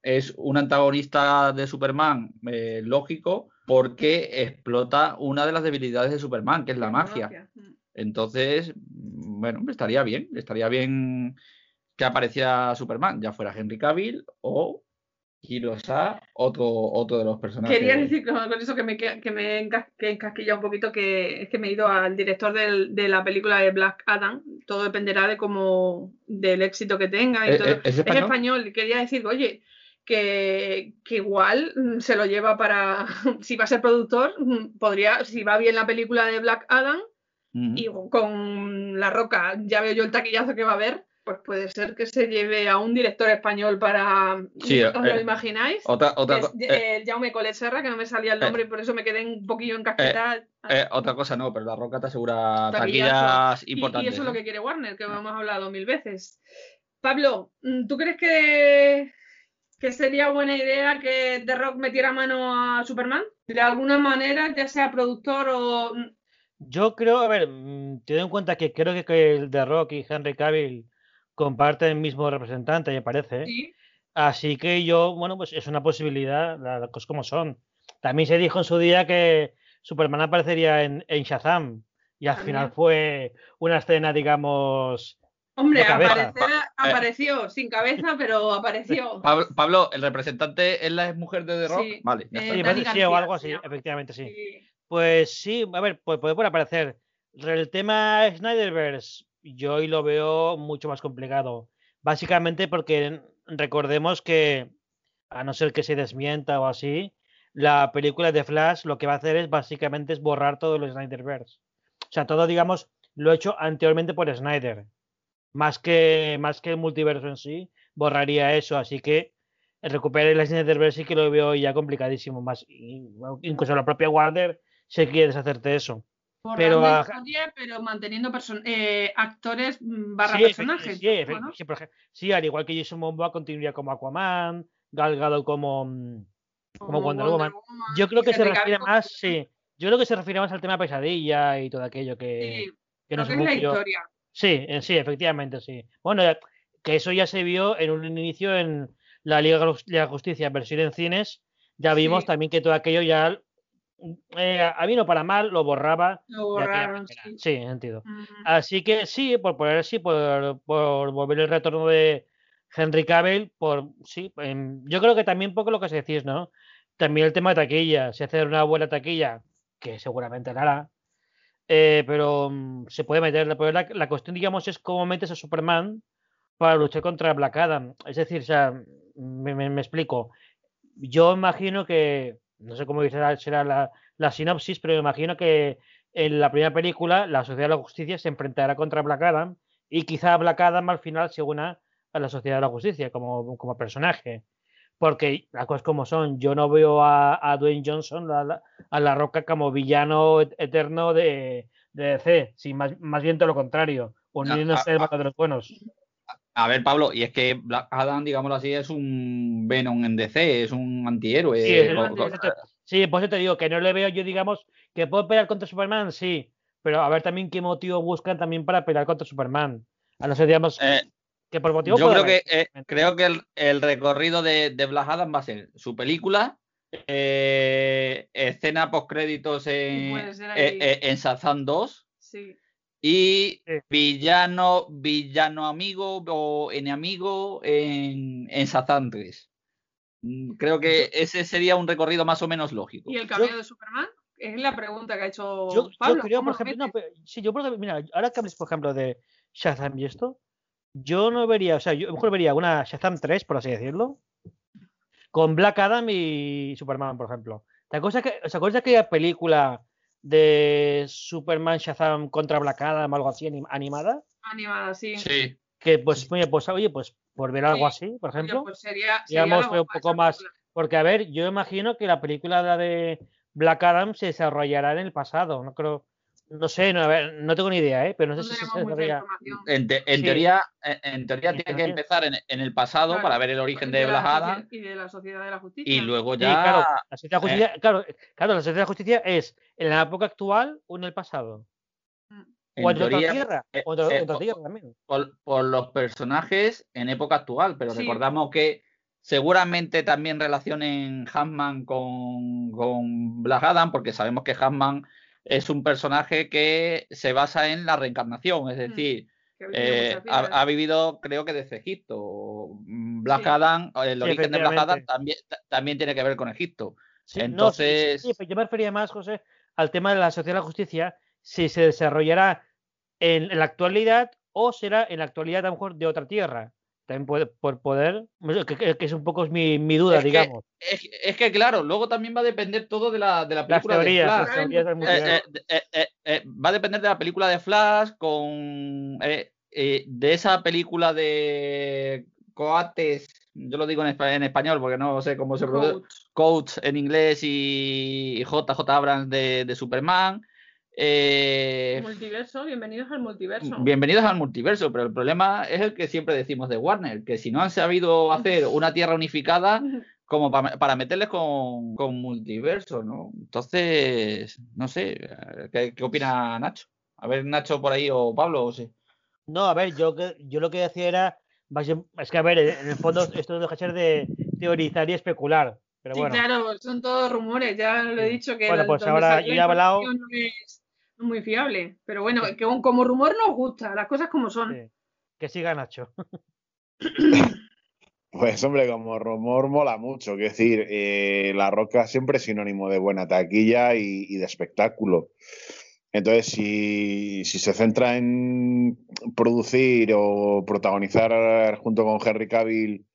es un antagonista de Superman eh, lógico, porque explota una de las debilidades de Superman, que es la magia. Mm. Entonces, bueno, estaría bien, estaría bien que apareciera Superman, ya fuera Henry Cavill o Hirosa, otro, otro de los personajes. Quería decir con eso que me, que me encasquilla un poquito que es que me he ido al director de la película de Black Adam. Todo dependerá de cómo del éxito que tenga. Y ¿E-, todo. E-, ¿Es, español? Quería decir, oye, que, que, igual mm, se lo lleva para. si va a ser productor, mm, podría, si va bien la película de Black Adam y con La Roca, ya veo yo el taquillazo que va a haber pues puede ser que se lleve a un director español para. Sí, ¿Os lo eh, imagináis? Otra, otra, eh, Jaume Colet Serra, que no me salía el eh, nombre y por eso me quedé un poquillo encasquetada. otra cosa no, pero la Roca te asegura taquillas importantes. Y, eso es lo que quiere Warner, que hemos hablado mil veces. Pablo, mm, ¿tú crees que, que sería buena idea que The Rock metiera mano a Superman? De alguna manera, ya sea productor o. Mm, Yo creo, a ver, mm, teniendo en cuenta que creo que el The Rock y Henry Cavill comparten el mismo representante, me parece. Así que yo, bueno, pues es una posibilidad, las cosas como son. También se dijo en su día que Superman aparecería en, Shazam y al final fue una escena, digamos. Hombre, eh, apareció sin cabeza, pero apareció. Pablo, ¿el representante es la mujer de The Rock? Vale, sí, o algo así, efectivamente, sí. Pues sí, a ver, pues puede aparecer. El tema Snyderverse, yo hoy lo veo mucho más complicado. Básicamente porque recordemos que, a no ser que se desmienta o así, la película de Flash lo que va a hacer es básicamente es borrar todo los Snyderverse. O sea, todo, digamos, lo hecho anteriormente por Snyder. Más que, más que el multiverso en sí, borraría eso. Así que recuperar el Snyderverse sí que lo veo ya complicadísimo. Más, incluso la propia Warner se quiere deshacerte de eso pero, pero manteniendo eh, actores mm, barra personajes. Sí, al igual que Jason Momoa continuaría como Aquaman, Galgado como, mm, como, Wonder, Woman. Yo creo que se refiere más, sí, yo creo que se refiere más al tema pesadilla y todo aquello que, sí, que es la historia. Sí, sí, efectivamente, sí. Bueno, que eso ya se vio en un inicio en la Liga de la Justicia, versión en cines. Ya vimos también que todo aquello ya eh, a mí no para mal, lo borraba. Lo borraron, sí. entiendo. Así que sí, por poner sí, por, por, volver el retorno de Henry Cavill, por sí, em, yo creo que también poco lo que se decís, ¿no? También el tema de taquilla, si hacer una buena taquilla, que seguramente la hará, eh, pero mm, se puede meter, la, la, cuestión, digamos, es cómo metes a Superman para luchar contra Black Adam. Es decir, o sea, me explico. Yo imagino que no sé cómo será la, la, sinopsis, pero me imagino que en la primera película la Sociedad de la Justicia se enfrentará contra Black Adam y quizá Black Adam al final se una a la Sociedad de la Justicia como, como personaje. Porque las cosas como son, yo no veo a, Dwayne Johnson, a la, Roca, como villano eterno de, de DC, sí, más, más bien todo lo contrario, uniéndose a, de los buenos. A ver, Pablo, y es que Black Adam, digámoslo así, es un Venom en DC, es un antihéroe. Sí, por eso te digo que no le veo yo, digamos, que puedo pelear contra Superman, sí, pero a ver también qué motivo buscan también para pelear contra Superman. A no ser, digamos, eh, que por motivo. Yo creo que, eh, creo que el, recorrido de, Black Adam va a ser su película, eh, escena post créditos en, en Shazam 2. Sí y villano, villano amigo o enemigo en, en Satan 3. Mm, creo que ese sería un recorrido más o menos lógico. ¿Y el cameo de Superman? Es la pregunta que ha hecho yo, Pablo. Yo creo, por ejemplo, no, sí, yo por, mira, ahora que hables, por ejemplo, de Shazam y esto, yo no vería, o sea, yo mejor vería una Shazam 3, por así decirlo, con Black Adam y Superman, por ejemplo. ¿Te acuerdas que, ¿os acuerdas de aquella película de Superman Shazam contra Black Adam, algo así animada. Animada, sí. Sí. Que pues, oye, pues, oye, pues por ver algo así, por ejemplo. pues sería, digamos, un poco más. Porque, a ver, yo imagino que la película de Black Adam se desarrollará en el pasado. No creo. No sé, no, a ver, no tengo ni idea, ¿eh? pero no, sé si se desarrolla. En, teoría, en, teoría tiene que empezar en, el pasado para ver el origen de, Black Adam. Y de la Sociedad de la Justicia. Y luego ya. claro, la Sociedad de Justicia, eh. claro, claro, la Sociedad de la Justicia es en la época actual o en el pasado. En o en otra tierra. Eh, eh, tierra también. Por, los personajes en época actual, pero recordamos que Seguramente también relacionen Hammond con, con Black Adam, porque sabemos que Hammond es un personaje que se basa en la reencarnación, es mm. decir, eh, ha, vivido, creo que desde Egipto. Black Adam, el origen de Black Adam también, también tiene que ver con Egipto. Entonces. yo me refería más, José, al tema de la sociedad de la justicia, si se desarrollará en, la actualidad o será en la actualidad a lo mejor de otra tierra. También puede, por poder, que, es un poco mi, mi duda, digamos. es, que, claro, luego también va a depender todo de la, de la película de Flash. va a depender de la película de Flash, con eh, eh, de esa película de Coates, yo lo digo en, español porque no sé cómo se pronuncia, Coach en inglés y JJ Abrams de, de Superman. Eh, multiverso, bienvenidos al multiverso. Bienvenidos al multiverso, pero el problema es el que siempre decimos de Warner, que si no han sabido hacer una tierra unificada, como para, meterles con, multiverso, ¿no? Entonces, no sé, ¿qué, opina Nacho? A ver, Nacho por ahí o Pablo, o sí. No, a ver, yo, yo lo que decía era, es que a ver, en el fondo esto deja ser de teorizar y especular. Pero sí, claro, son todos rumores, ya lo he dicho que... Bueno, pues ahora yo he hablado muy fiable. Pero bueno, que como rumor nos gusta, las cosas como son. Que siga Nacho. Pues hombre, como rumor mola mucho. Quiero decir, eh, La Roca siempre es sinónimo de buena taquilla y, de espectáculo. Entonces, si, si, se centra en producir o protagonizar junto con Henry Cavill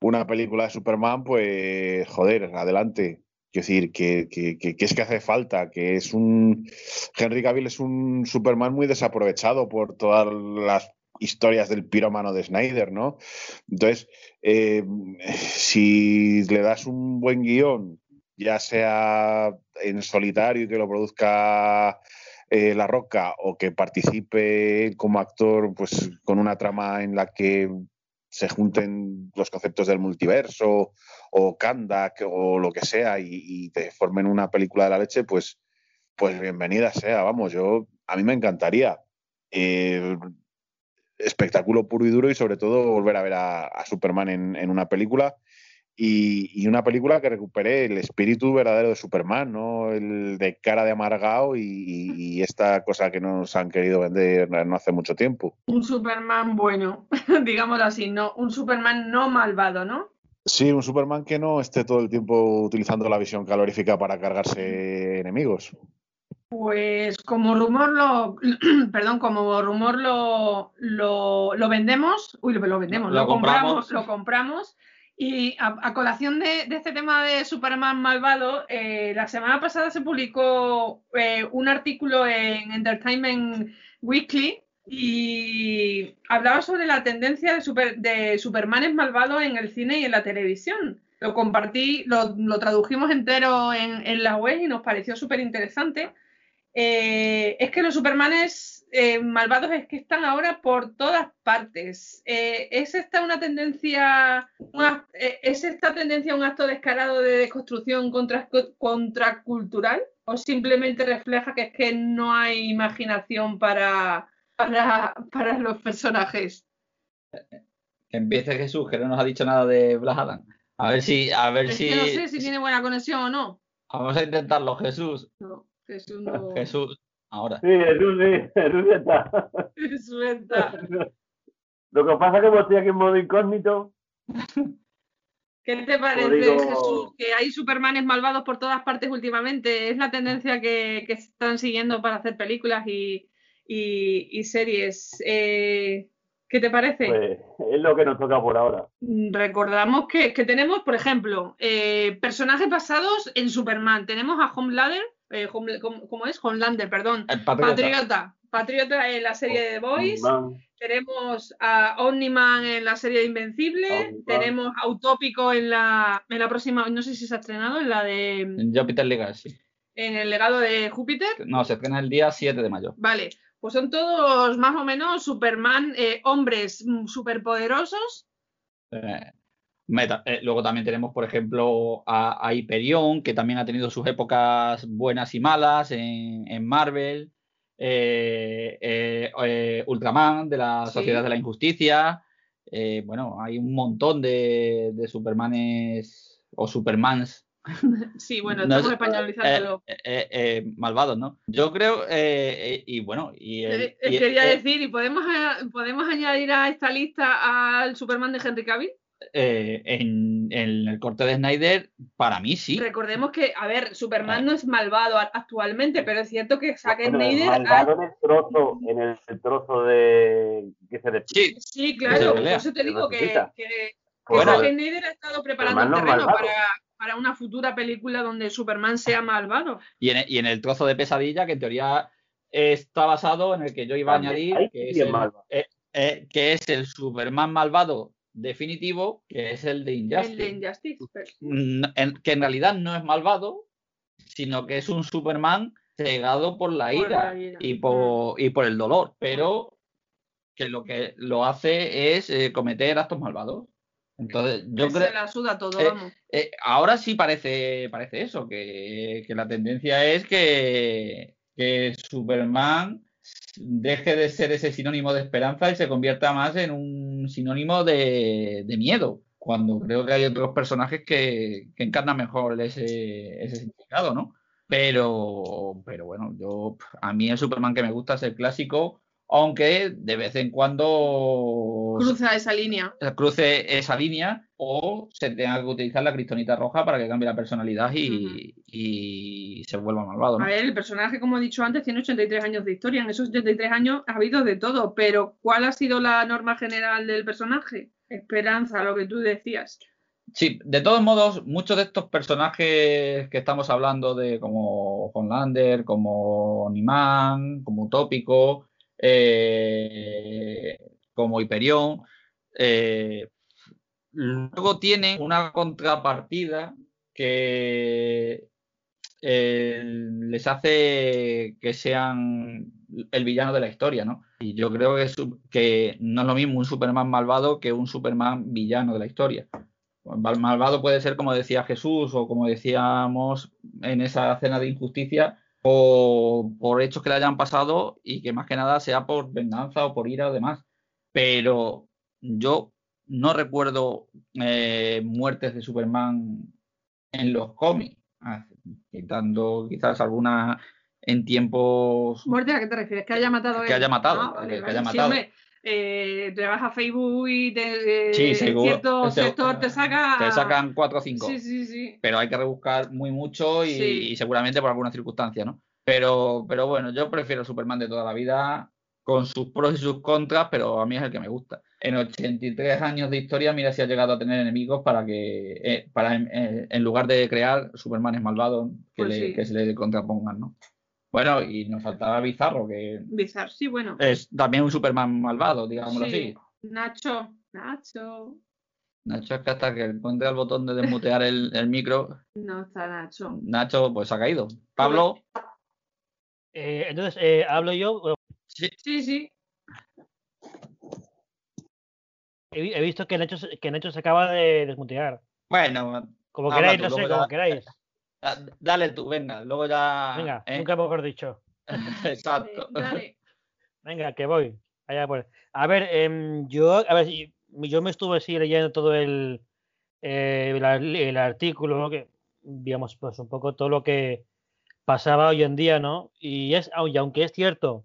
una película de Superman, pues joder, adelante. Quiero decir, que, es que hace falta, que es un. Henry Cavill es un Superman muy desaprovechado por todas las historias del pirómano de Snyder, ¿no? Entonces, eh, si le das un buen guion, ya sea en solitario y que lo produzca eh, La Roca o que participe como actor, pues con una trama en la que se junten los conceptos del multiverso o Kandak o lo que sea y, te formen una película de la leche, pues, pues bienvenida sea, vamos, yo a mí me encantaría. Eh, espectáculo puro y duro y sobre todo volver a ver a, Superman en, una película y, una película que recupere el espíritu verdadero de Superman, ¿no? El de cara de amargado y, esta cosa que nos han querido vender no hace mucho tiempo. Un Superman bueno, digámoslo así, no, un Superman no malvado, ¿no? Sí, un Superman que no esté todo el tiempo utilizando la visión calorífica para cargarse enemigos. Pues como rumor lo, perdón, como rumor lo, lo, vendemos, uy, lo vendemos, lo, compramos, lo compramos. Y a, colación de, este tema de Superman malvado, eh, la semana pasada se publicó eh, un artículo en Entertainment Weekly y hablaba sobre la tendencia de, super, de Supermanes malvados en el cine y en la televisión. Lo compartí, lo, tradujimos entero en, la web y nos pareció súper interesante. Eh, es que los Supermanes eh, malvados es que están ahora por todas partes. Eh, ¿Es esta una tendencia, es esta tendencia un acto descarado de deconstrucción contra, contracultural? ¿O simplemente refleja que es que no hay imaginación para, para, para los personajes. Que empiece Jesús, que no nos ha dicho nada de Black Adam. A ver si. A ver si... Que no sé si tiene buena conexión o no. Vamos a intentarlo, Jesús. No, Jesús no. Jesús, ahora. Sí, sí, Jesús está. Está. Lo que pasa es que como estoy aquí en modo incógnito. ¿Qué te parece, Jesús? Que hay supermanes malvados por todas partes últimamente. Es la tendencia que, que están siguiendo para hacer películas y, y, series. Eh, ¿Qué te parece? Pues es lo que nos toca por ahora. Recordamos que, tenemos, por ejemplo, eh, personajes basados en Superman. Tenemos a Homelander, eh, ¿cómo, es? Homelander, perdón. Patriota. Patriota. en la serie de The Boys. Tenemos a Omniman en la serie de Invencible. Tenemos a Utópico en la, en la próxima, no sé si se ha estrenado, en la de... En Jupiter Legacy. En el legado de Júpiter. No, se estrena el día 7 de mayo. Vale pues son todos más o menos Superman, eh, hombres superpoderosos. Eh, eh, luego también tenemos, por ejemplo, a, Hyperion, que también ha tenido sus épocas buenas y malas en, Marvel. Ultraman, de la Sociedad de la Injusticia. eh, bueno, hay un montón de, de Supermanes o Supermans Sí, bueno, estamos españolizándolo. Eh, eh, eh, malvados, ¿no? Yo creo, y bueno, y, quería decir, ¿y podemos, podemos añadir a esta lista al Superman de Henry Cavill? En, el corte de Snyder, para mí sí. Recordemos que, a ver, Superman no es malvado actualmente, pero es cierto que Zack Snyder. Malvado en el trozo, en el, trozo de. sí, sí, claro, por eso te digo que, que, Zack Snyder ha estado preparando el terreno para para una futura película donde Superman sea malvado. Y en, el trozo de pesadilla, que en teoría está basado en el que yo iba a añadir, que es, el, eh, eh, que es, el, Superman malvado definitivo, que es el de Injustice. El de Injustice. Que en realidad no es malvado, sino que es un Superman cegado por la ira, Y, por, y por el dolor, pero que lo que lo hace es eh, cometer actos malvados. Entonces, yo creo. Se la suda todo, eh, vamos. Eh, ahora sí parece, parece eso, que, la tendencia es que, Superman deje de ser ese sinónimo de esperanza y se convierta más en un sinónimo de, miedo. Cuando creo que hay otros personajes que, encarnan mejor ese, ese significado, ¿no? Pero, pero bueno, yo a mí el Superman que me gusta es el clásico aunque de vez en cuando cruza esa línea. Cruce esa línea o se tenga que utilizar la cristonita roja para que cambie la personalidad y, se vuelva malvado. A ver, el personaje, como he dicho antes, tiene 83 años de historia. En esos 83 años ha habido de todo, pero ¿cuál ha sido la norma general del personaje? Esperanza, lo que tú decías. Sí, de todos modos, muchos de estos personajes que estamos hablando de como Homelander, como Niman, como Utópico, eh, como Hyperion. Eh, luego tienen una contrapartida que eh, les hace que sean el villano de la historia, ¿no? Y yo creo que, que no es lo mismo un Superman malvado que un Superman villano de la historia. Malvado puede ser como decía Jesús o como decíamos en esa cena de injusticia, por hechos que le hayan pasado y que más que nada sea por venganza o por ira o demás. Pero yo no recuerdo eh, muertes de Superman en los cómics, quitando quizás alguna en tiempos. ¿Muerte a qué te refieres? ¿Que haya matado? Que haya matado. Ah, que haya matado. Eh, te vas a Facebook y te, sí, cierto sector te saca... Te sacan 4 o 5. Sí, sí, sí. Pero hay que rebuscar muy mucho y, seguramente por alguna circunstancia, ¿no? Pero, pero bueno, yo prefiero Superman de toda la vida con sus pros y sus contras, pero a mí es el que me gusta. En 83 años de historia, mira si ha llegado a tener enemigos para que, eh, para en, lugar de crear Supermanes malvados que, pues que se le contrapongan, ¿no? Bueno, y nos faltaba Bizarro, que. Bizarro, sí, bueno. Es también un Superman malvado, digámoslo así. Nacho, Nacho. Nacho es que hasta que encuentre el botón de desmutear el, micro. No está Nacho. Nacho, pues ha caído. Pablo. Eh, entonces, eh, ¿hablo yo? Sí, sí. sí. He, visto que Nacho, que Nacho se acaba de desmutear. Bueno. Como queráis, no sé, como queráis. Ah, dale tú, venga, luego ya. Venga, ¿eh? nunca mejor dicho. Exacto. Venga, que voy. Allá pues. A ver, em, yo, a ver, yo me estuve así leyendo todo el, eh, el, artículo, que, digamos, pues un poco todo lo que pasaba hoy en día, ¿no? Y es, aunque es cierto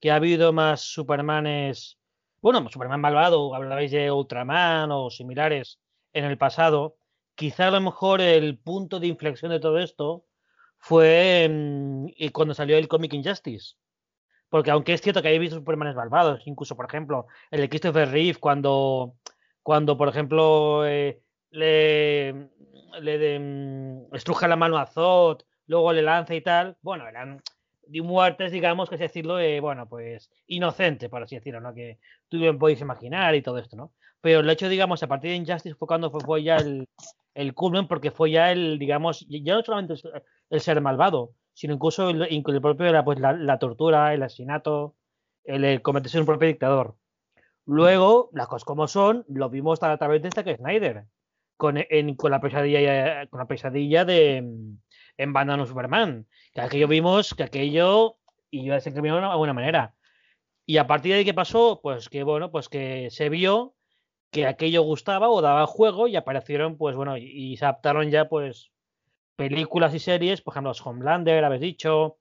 que ha habido más Supermanes, bueno, Superman malvado, hablabais de Ultraman o similares en el pasado, quizá a lo mejor el punto de inflexión de todo esto fue mm, cuando salió el cómic Injustice. Porque aunque es cierto que hay visto Supermanes malvados, incluso, por ejemplo, el de Christopher Reeve, cuando, cuando por ejemplo, eh, le, le mm, estruja la mano a Zod, luego le lanza y tal, bueno, eran de muertes, digamos, que es decirlo, eh, bueno, pues inocente, por así decirlo, ¿no? Que tú bien podéis imaginar y todo esto, ¿no? Pero el hecho, digamos, a partir de Injustice fue cuando fue ya el, el culmen porque fue ya el, digamos, ya no solamente el ser malvado, sino incluso el, el propio, la, pues, la, tortura, el asesinato, el, cometerse un propio dictador. Luego, las cosas como son, lo vimos a través de esta que Snyder, con, con, la pesadilla, con la pesadilla de en Bandano Superman, que aquello vimos que aquello yo se encaminó de una buena manera. Y a partir de ahí, ¿qué pasó? Pues que, bueno, pues que se vio que aquello gustaba o daba juego y aparecieron, pues bueno, y, se adaptaron ya, pues, películas y series, por ejemplo, Homelander, habéis dicho,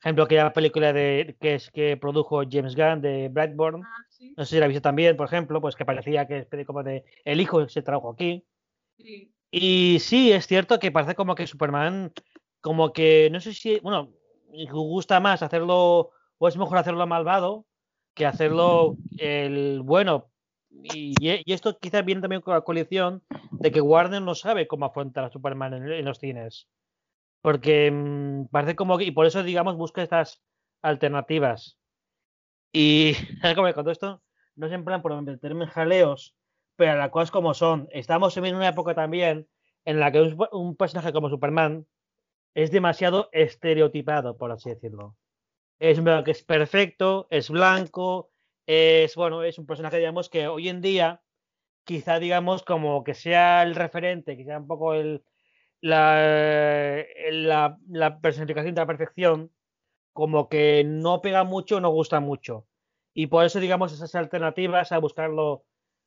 ejemplo, aquella película de, que es que produjo James Gunn de Brightburn, ah, no sé si la visto también, por ejemplo, pues que parecía que es como de el hijo que se trajo aquí. Y sí, es cierto que parece como que Superman, como que, no sé si, bueno, gusta más hacerlo, o es mejor hacerlo malvado que hacerlo el bueno. Y, esto quizás viene también con la coalición de que Warner no sabe cómo afrontar a Superman en, los cines. Porque mm, parece como que, y por eso, digamos, busca estas alternativas. Y como con esto, no es en plan por meterme en jaleos, pero las cosas como son. Estamos en una época también en la que un personaje como Superman es demasiado estereotipado, por así decirlo. Es que es perfecto, es blanco, es bueno, es un personaje, digamos, que hoy en día, quizá digamos, como que sea el referente, que sea un poco el, la, la, personificación de la perfección, como que no pega mucho, no gusta mucho. Y por eso, digamos, esas alternativas a buscarlo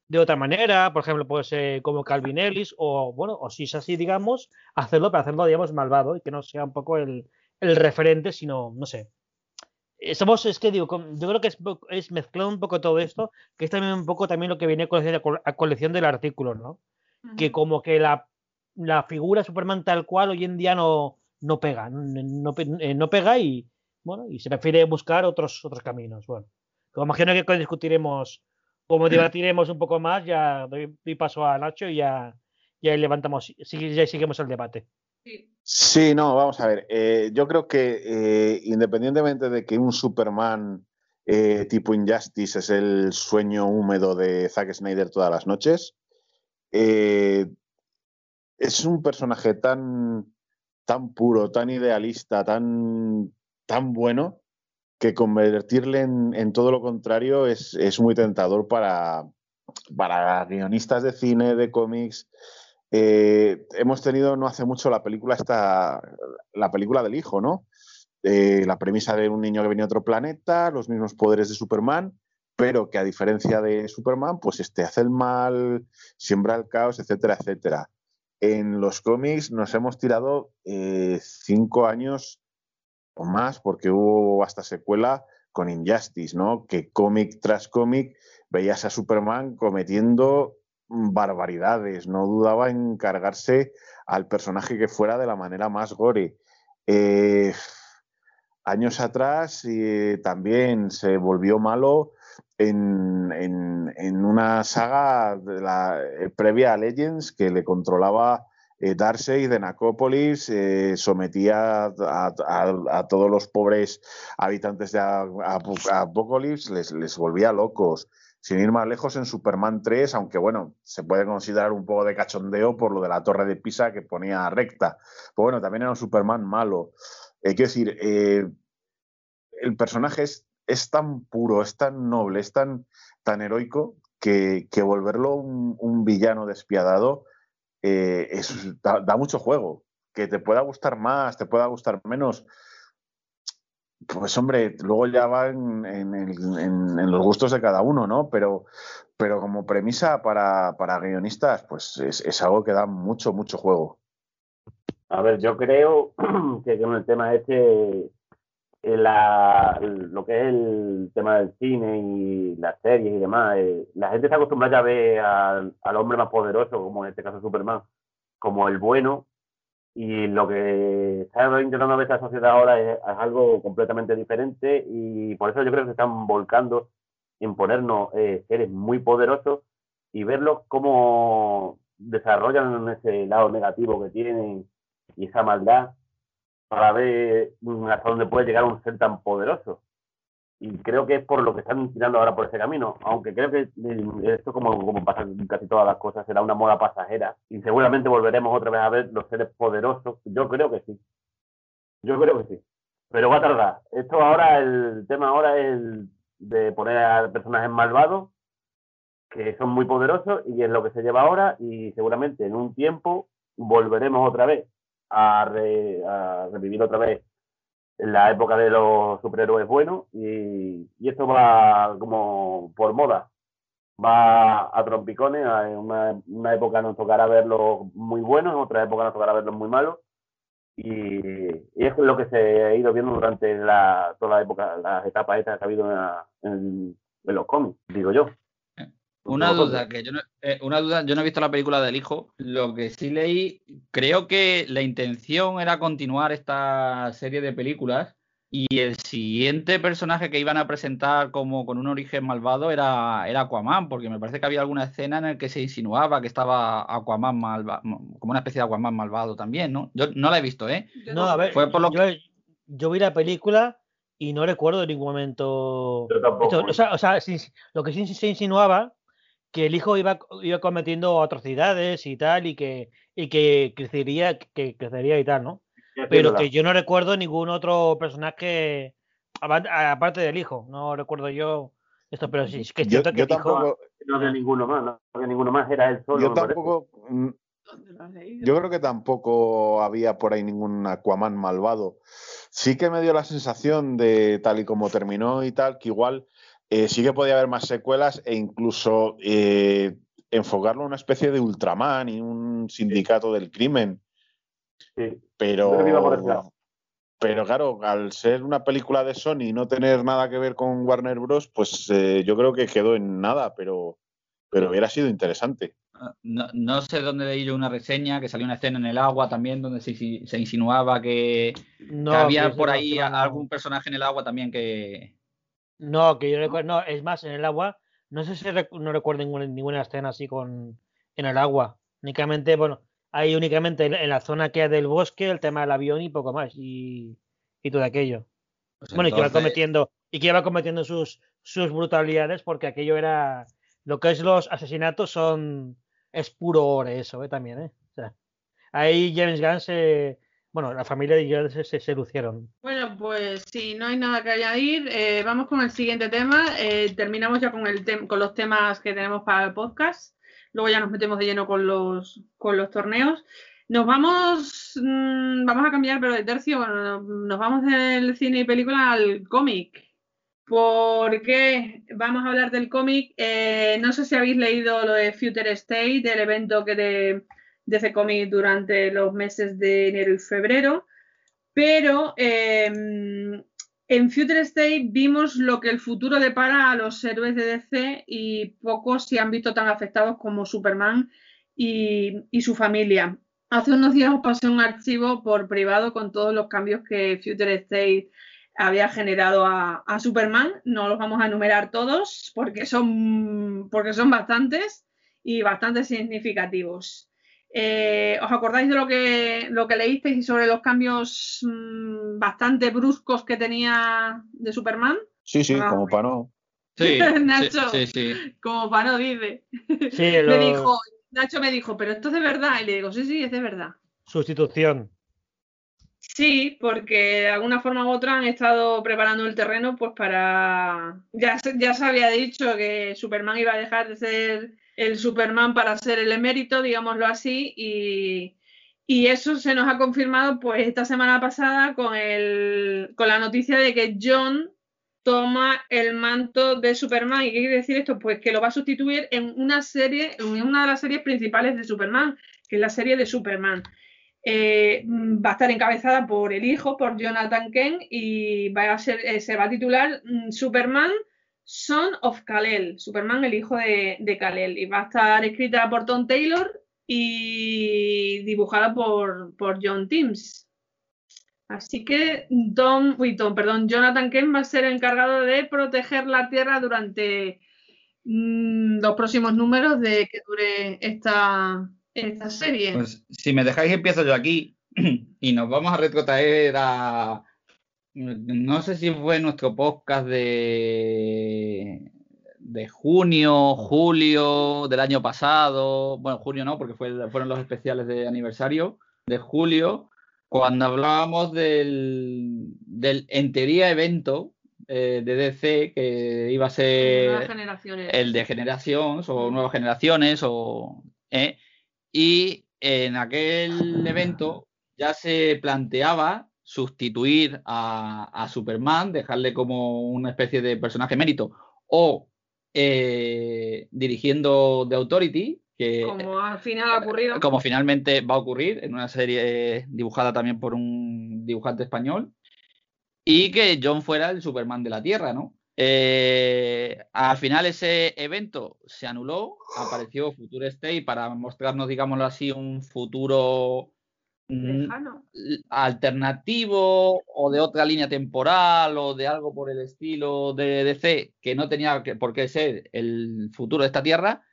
de otra manera, por ejemplo, puede ser como Calvin Ellis, o bueno, o si es así, digamos, hacerlo para hacerlo, digamos, malvado y que no sea un poco el referente, sino, no sé. Somos, es que digo, yo creo que es, es mezclar un poco todo esto, que es también un poco también lo que viene a colección del artículo, ¿no? Que como que la, la figura Superman tal cual hoy en día no, no pega, no, eh, no, pega y, bueno, y se prefiere buscar otros, otros caminos. Bueno, imagino que discutiremos como debatiremos un poco más, ya doy, paso a Nacho y ya, ya levantamos, ya seguimos el debate. Sí, no, vamos a ver. Eh, yo creo que eh, independientemente de que un Superman eh, tipo Injustice es el sueño húmedo de Zack Snyder todas las noches, es un personaje tan, tan puro, tan idealista, tan, tan bueno, que convertirle en, todo lo contrario es, muy tentador para, para guionistas de cine, de cómics. Eh, hemos tenido no hace mucho la película esta, la película del hijo, ¿no? Eh, la premisa de un niño que venía a otro planeta, los mismos poderes de Superman, pero que a diferencia de Superman, pues este hace el mal, siembra el caos, etcétera, etcétera. En los cómics nos hemos tirado eh, cinco años o más, porque hubo hasta secuela con Injustice, ¿no? Que cómic tras cómic veías a Superman cometiendo barbaridades, no dudaba en cargarse al personaje que fuera de la manera más gore. Eh, años atrás eh, también se volvió malo en, una saga de la, eh, previa a Legends que le controlaba Darcy de Nacópolis eh, sometía a, todos los pobres habitantes de Apocalipsis, les, les volvía locos. Sin ir más lejos, en Superman 3, aunque bueno, se puede considerar un poco de cachondeo por lo de la torre de Pisa que ponía recta. Pero bueno, también era un Superman malo. Eh, decir, el personaje es, es, tan puro, es tan noble, es tan, tan heroico que, que volverlo un, un villano despiadado eh, da, mucho juego. Que te pueda gustar más, te pueda gustar menos. Pues hombre, luego ya va en, los gustos de cada uno, ¿no? Pero, pero como premisa para, guionistas, pues es, algo que da mucho, mucho juego. A ver, yo creo que con el tema este, eh, la, lo que es el tema del cine y las series y demás, eh, la gente se acostumbra ya a ver al, hombre más poderoso, como en este caso Superman, como el bueno, y lo que está intentando ver esta sociedad ahora es, algo completamente diferente y por eso yo creo que se están volcando en ponernos eh, seres muy poderosos y verlos cómo desarrollan ese lado negativo que tienen y esa maldad para ver mm, hasta dónde puede llegar un ser tan poderoso. Y creo que es por lo que están tirando ahora por ese camino, aunque creo que mm, esto, como, como pasa en casi todas las cosas, será una moda pasajera y seguramente volveremos otra vez a ver los seres poderosos. Yo creo que sí. Yo creo que sí. Pero va a tardar. Esto ahora, el tema ahora es de poner a personajes malvados que son muy poderosos y es lo que se lleva ahora y seguramente en un tiempo volveremos otra vez a, revivir otra vez la época de los superhéroes buenos y, esto va como por moda. va a trompicones, en una, una época nos tocará verlos muy buenos, en otra época nos tocará verlos muy malos, y, es lo que se ha ido viendo durante la, toda la época, las etapas estas que ha habido en, los cómics, digo yo. Una duda, que yo no, eh, una duda, yo no he visto la película del hijo. Lo que sí leí, creo que la intención era continuar esta serie de películas y el siguiente personaje que iban a presentar como con un origen malvado era, era Aquaman, porque me parece que había alguna escena en la que se insinuaba que estaba Aquaman malvado, como una especie de Aquaman malvado también, ¿no? Yo no la he visto, ¿eh? No, a ver, yo, vi la película y no recuerdo en ningún momento. o sea, o sea lo que sí se insinuaba que el hijo iba, iba cometiendo atrocidades y tal, y que, y que crecería, que crecería y tal, ¿no? Pero que yo no recuerdo ningún otro personaje aparte del hijo, no recuerdo yo esto, pero sí, es que yo, que tampoco, no había ninguno más, no había ninguno más, era él solo. Yo tampoco, mm, yo creo que tampoco había por ahí ningún Aquaman malvado. Sí que me dio la sensación de, tal y como terminó y tal, que igual eh, sí que podía haber más secuelas e incluso eh, enfocarlo en una especie de Ultraman y un sindicato del crimen. Sí. Pero, pero claro, al ser una película de Sony y no tener nada que ver con Warner Bros., pues eh, yo creo que quedó en nada, pero, pero hubiera sido interesante. Ah, no, sé dónde leí yo una reseña que salió una escena en el agua también donde se, se insinuaba que, había por ahí algún personaje en el agua también que. No, que yo recuerdo, no, es más, en el agua, no sé si no recuerdo ninguna, ninguna escena así con en el agua. Únicamente, bueno, hay únicamente en la zona que es del bosque el tema del avión y poco más. Y, todo aquello. Pues bueno, y que iba cometiendo, y que iba cometiendo sus, sus brutalidades porque aquello era. Lo que es los asesinatos son. Es puro ore eso, ¿eh? También, ¿eh? O sea, ahí James Gunn se. Bueno, la familia de James se, se, lucieron. Bueno, pues si no hay nada que añadir, eh, vamos con el siguiente tema. Eh, terminamos ya con, el con los temas que tenemos para el podcast luego ya nos metemos de lleno con los, torneos. Nos vamos, mm, vamos a cambiar, pero de tercio, nos vamos del cine y película al cómic. Porque vamos a hablar del cómic. Eh, no sé si habéis leído lo de Future State, el evento que de ese cómic durante los meses de enero y febrero. Pero eh, en Future State vimos lo que el futuro depara a los héroes de DC y pocos se han visto tan afectados como Superman y, su familia. Hace unos días os pasé un archivo por privado con todos los cambios que Future State había generado a, Superman. No los vamos a enumerar todos porque son, porque son bastantes y bastante significativos. Eh, ¿Os acordáis de lo que, lo que leísteis sobre los cambios mm, bastante bruscos que tenía de Superman? Sí, sí, ah, como para no. Sí, Nacho, sí, sí, como para no dice. dijo, Nacho me dijo, pero esto es de verdad. Y le digo, sí, sí, es de verdad. Sustitución. Sí, porque de alguna forma u otra han estado preparando el terreno pues para... Ya, ya se había dicho que Superman iba a dejar de ser el Superman para ser el emérito, digámoslo así, y, eso se nos ha confirmado pues esta semana pasada con, el, con la noticia de que John toma el manto de Superman. ¿Y qué quiere decir esto? Pues que lo va a sustituir en una serie, en una de las series principales de Superman, que es la serie de Superman. Eh, va a estar encabezada por el hijo, por Jonathan Kent, y va a ser, eh, se va a titular mm, Superman Son of Kal-El, Superman, el hijo de, Kal-El, y va a estar escrita por Tom Taylor y dibujada por, John Timms. Así que Tom, perdón, Jonathan Kent va a ser encargado de proteger la Tierra durante mm, los próximos números de que dure esta, esta serie. Pues si me dejáis empiezo yo aquí y nos vamos a retrotraer a no sé si fue nuestro podcast de, de junio, julio del año pasado, bueno, junio no, porque fueron los especiales de aniversario de julio, cuando hablábamos del, del en teoría, evento eh, de DC que iba a ser el de generaciones o nuevas generaciones, o, eh, y en aquel evento ya se planteaba sustituir a, Superman, dejarle como una especie de personaje mérito, o eh, dirigiendo The Authority, que, como al final ha ocurrido. Como finalmente va a ocurrir en una serie dibujada también por un dibujante español. Y que John fuera el Superman de la Tierra, ¿no? Eh, al final ese evento se anuló, apareció Future State para mostrarnos, digámoslo así, un futuro mm, alternativo o de otra línea temporal o de algo por el estilo de DC que no tenía por qué ser el futuro de esta Tierra,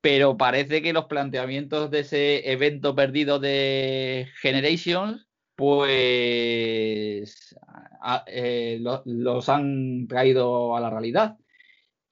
pero parece que los planteamientos de ese evento perdido de Generations pues eh, los han traído a la realidad.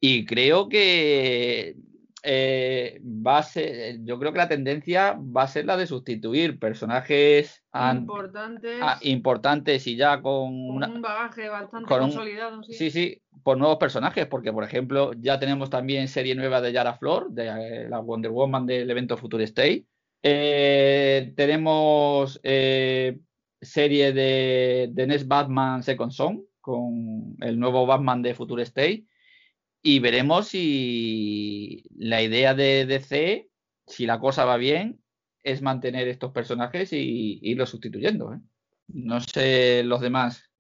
Y creo que eh, va a ser, yo creo que la tendencia va a ser la de sustituir personajes importantes, importantes y ya con, un bagaje bastante consolidado. sí. sí, por nuevos personajes, porque por ejemplo ya tenemos también serie nueva de Yara Flor, de eh, la Wonder Woman del evento Future State. tenemos serie de, de NES Batman Second Son con el nuevo Batman de Future State y veremos si la idea de DC, si la cosa va bien, es mantener estos personajes y, irlos sustituyendo. ¿eh? No sé los demás.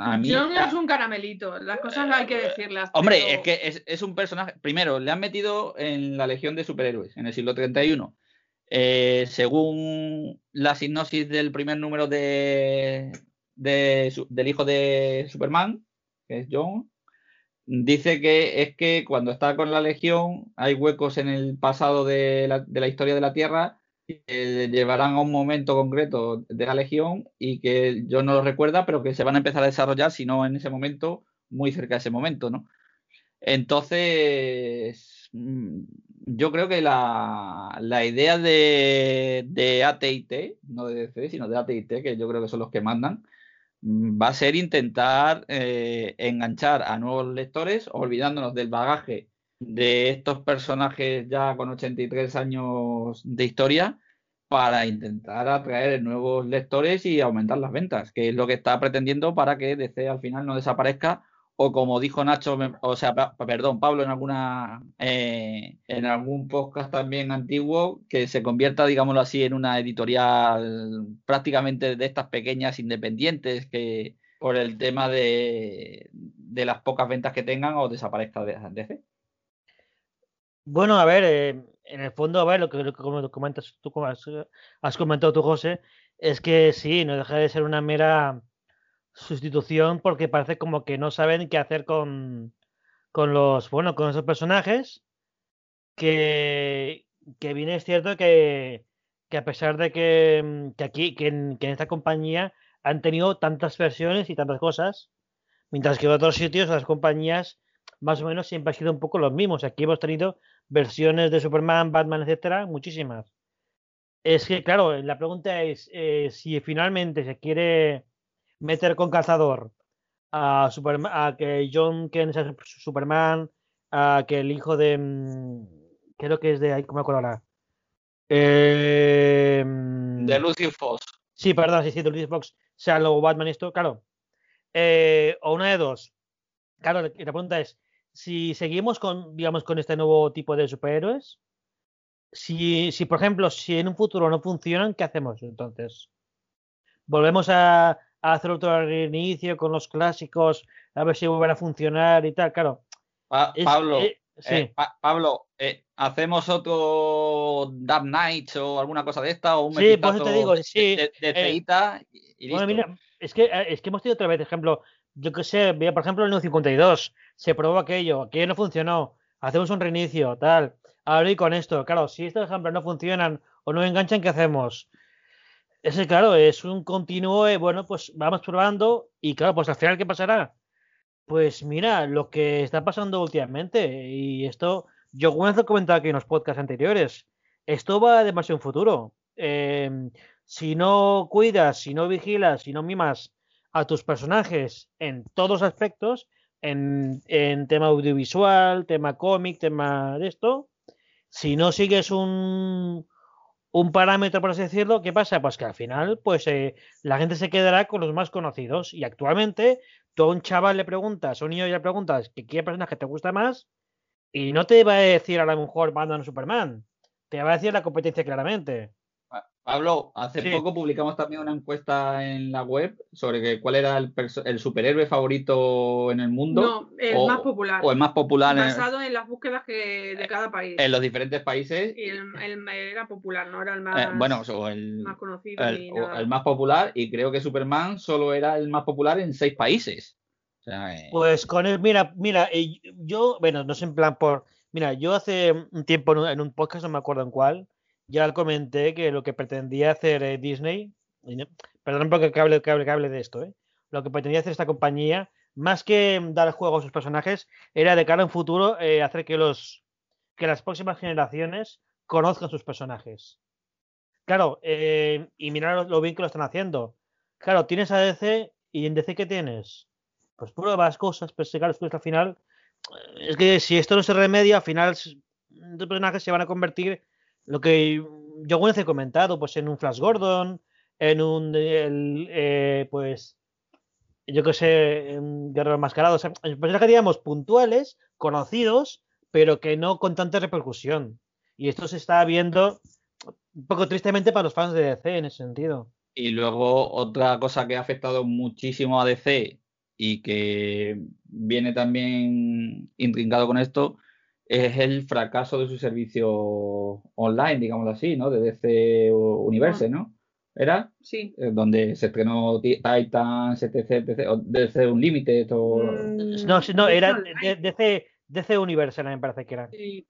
A mí, Yo es un caramelito, las cosas hay que decirlas. Hombre, es que es, es, un personaje. Primero, le han metido en la Legión de Superhéroes en el siglo 31 eh, según la sinopsis del primer número de, del hijo de Superman, que es John, dice que es que cuando está con la Legión hay huecos en el pasado de la, historia de la Tierra que llevarán a un momento concreto de la Legión y que yo no lo recuerda, pero que se van a empezar a desarrollar, si no en ese momento, muy cerca de ese momento, ¿no? Entonces, mm, yo creo que la, idea de, de AT&T, no de DC, sino de AT&T, que yo creo que son los que mandan, va a ser intentar eh, enganchar a nuevos lectores, olvidándonos del bagaje de estos personajes ya con 83 años de historia, para intentar atraer nuevos lectores y aumentar las ventas, que es lo que está pretendiendo para que DC al final no desaparezca o como dijo Nacho, o sea, perdón, Pablo en alguna eh, en algún podcast también antiguo, que se convierta, digámoslo así, en una editorial prácticamente de estas pequeñas independientes que por el tema de, las pocas ventas que tengan o desaparezca de DC. Bueno, a ver, eh, en el fondo, a ver, lo que, lo que comentas tú, has, has comentado tú, José, es que sí, no deja de ser una mera sustitución porque parece como que no saben qué hacer con, con los, bueno, con esos personajes que, que bien es cierto que, que a pesar de que, mm, que aquí, que en, esta compañía han tenido tantas versiones y tantas cosas, mientras que en otros sitios las compañías más o menos siempre han sido un poco los mismos. Aquí hemos tenido versiones de Superman, Batman, etcétera, muchísimas. Es que, claro, la pregunta es eh, si finalmente se quiere meter con cazador a, Superman, a que John Ken sea Superman, a que el hijo de. Mm, creo que es de ¿cómo me acuerdo ahora? Eh, de Lucy Fox. Sí, perdón, sí, sí, de Lucy Fox sea luego Batman y esto, claro. Eh, o una de dos. Claro, la pregunta es: si seguimos con, digamos, con este nuevo tipo de superhéroes, si, si por ejemplo, si en un futuro no funcionan, ¿qué hacemos entonces? ¿Volvemos a, hacer otro reinicio con los clásicos, a ver si vuelven a funcionar y tal, claro. Pablo, eh, eh, Pablo, eh, ¿hacemos otro Dark Knight o alguna cosa de esta? O un sí, pues te digo, sí. De, de y Bueno, mira, es que, es que hemos tenido otra vez, ejemplo, yo que sé, por ejemplo, el 52, se probó aquello, aquello no funcionó, hacemos un reinicio, tal. Ahora y con esto, claro, si estos ejemplos no funcionan o no enganchan, ¿qué hacemos? Ese, claro, es un continuo, eh, bueno, pues vamos probando y claro, pues al final, ¿qué pasará? Pues mira, lo que está pasando últimamente, y esto, yo he comentado aquí en los podcasts anteriores, esto va demasiado en futuro. Em, si no cuidas, si no vigilas, si no mimas a tus personajes en todos aspectos, en, en tema audiovisual, tema cómic, tema de esto, si no sigues un, un parámetro, por así decirlo, ¿qué pasa? Pues que al final, pues eh, la gente se quedará con los más conocidos. Y actualmente, tú a un chaval le preguntas, a un niño le preguntas que qué personaje te gusta más, Y no te va a decir a lo mejor Batman Superman, te va a decir la competencia claramente. Pablo, hace poco publicamos también una encuesta en la web sobre cuál era el, superhéroe favorito en el mundo. No, el más popular. O el más popular. Basado en, las búsquedas de cada país. En los diferentes países. Y el, era popular, no era el más, eh, bueno, o el, más conocido. el más popular, y creo que Superman solo era el más popular en seis países. Eh, pues con él, mira, mira, eh, yo, bueno, no sé en plan por. Mira, yo hace un tiempo en un podcast, no me acuerdo en cuál ya comenté que lo que pretendía hacer eh, Disney, perdón porque hable, que hable, de esto, ¿eh? lo que pretendía hacer esta compañía, más que dar juego a sus personajes, era de cara a un futuro eh, hacer que, los, que las próximas generaciones conozcan sus personajes. Claro, y mirar lo bien que lo están haciendo. Claro, tienes a DC y en DC ¿qué tienes? Pues pruebas, cosas, pero claro, al final, es que si esto no se remedia, al final los personajes se van a convertir lo que yo alguna he comentado, pues en un Flash Gordon, en un, eh, pues, yo qué sé, en Guerrero Mascarado, o sea, personajes, digamos, puntuales, conocidos, pero que no con tanta repercusión. Y esto se está viendo un poco tristemente para los fans de DC en ese sentido. Y luego otra cosa que ha afectado muchísimo a DC y que viene también intrincado con esto es el fracaso de su servicio online, digámoslo así, ¿no? De DC Universe, ¿no? ¿Era? Sí. Eh, donde se estrenó Titan, etc, etc, o DC Unlimited o... Mm, no, no, era DC, DC Universe, me parece que era. Sí.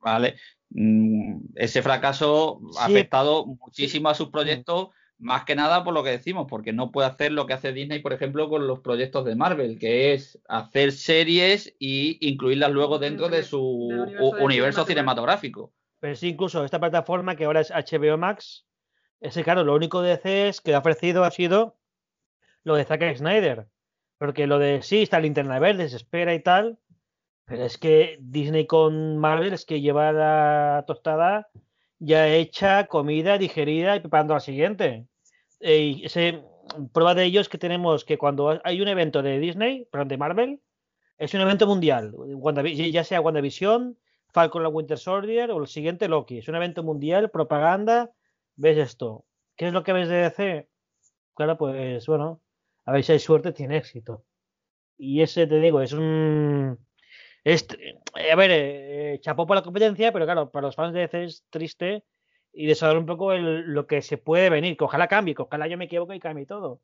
Vale. Mm, ese fracaso ha afectado muchísimo a sus proyectos más que nada por lo que decimos, porque no puede hacer lo que hace Disney, por ejemplo, con los proyectos de Marvel, que es hacer series e incluirlas luego dentro de su universo, cinematográfico. Pero sí, incluso esta plataforma que ahora es HBO Max, ese claro, lo único de es que ha ofrecido ha sido lo de Zack Snyder. Porque lo de sí, está Linterna Verde, se espera y tal. Pero es que Disney con Marvel es que lleva la tostada ya hecha, comida, digerida y preparando la siguiente. Eh, ese, prueba de ello es que tenemos que cuando hay un evento de Disney, perdón, de Marvel, es un evento mundial, ya sea WandaVision, Falcon la Winter Soldier o el siguiente Loki. Es un evento mundial, propaganda, ves esto. ¿Qué es lo que ves de DC? Claro, pues bueno, a ver si hay suerte, tiene éxito. Y ese, te digo, es un eh, a ver, eh, chapó por la competencia, pero claro, para los fans de DC es triste y saber un poco lo que se puede venir. Que ojalá cambie, que ojalá yo me equivoque y cambie todo.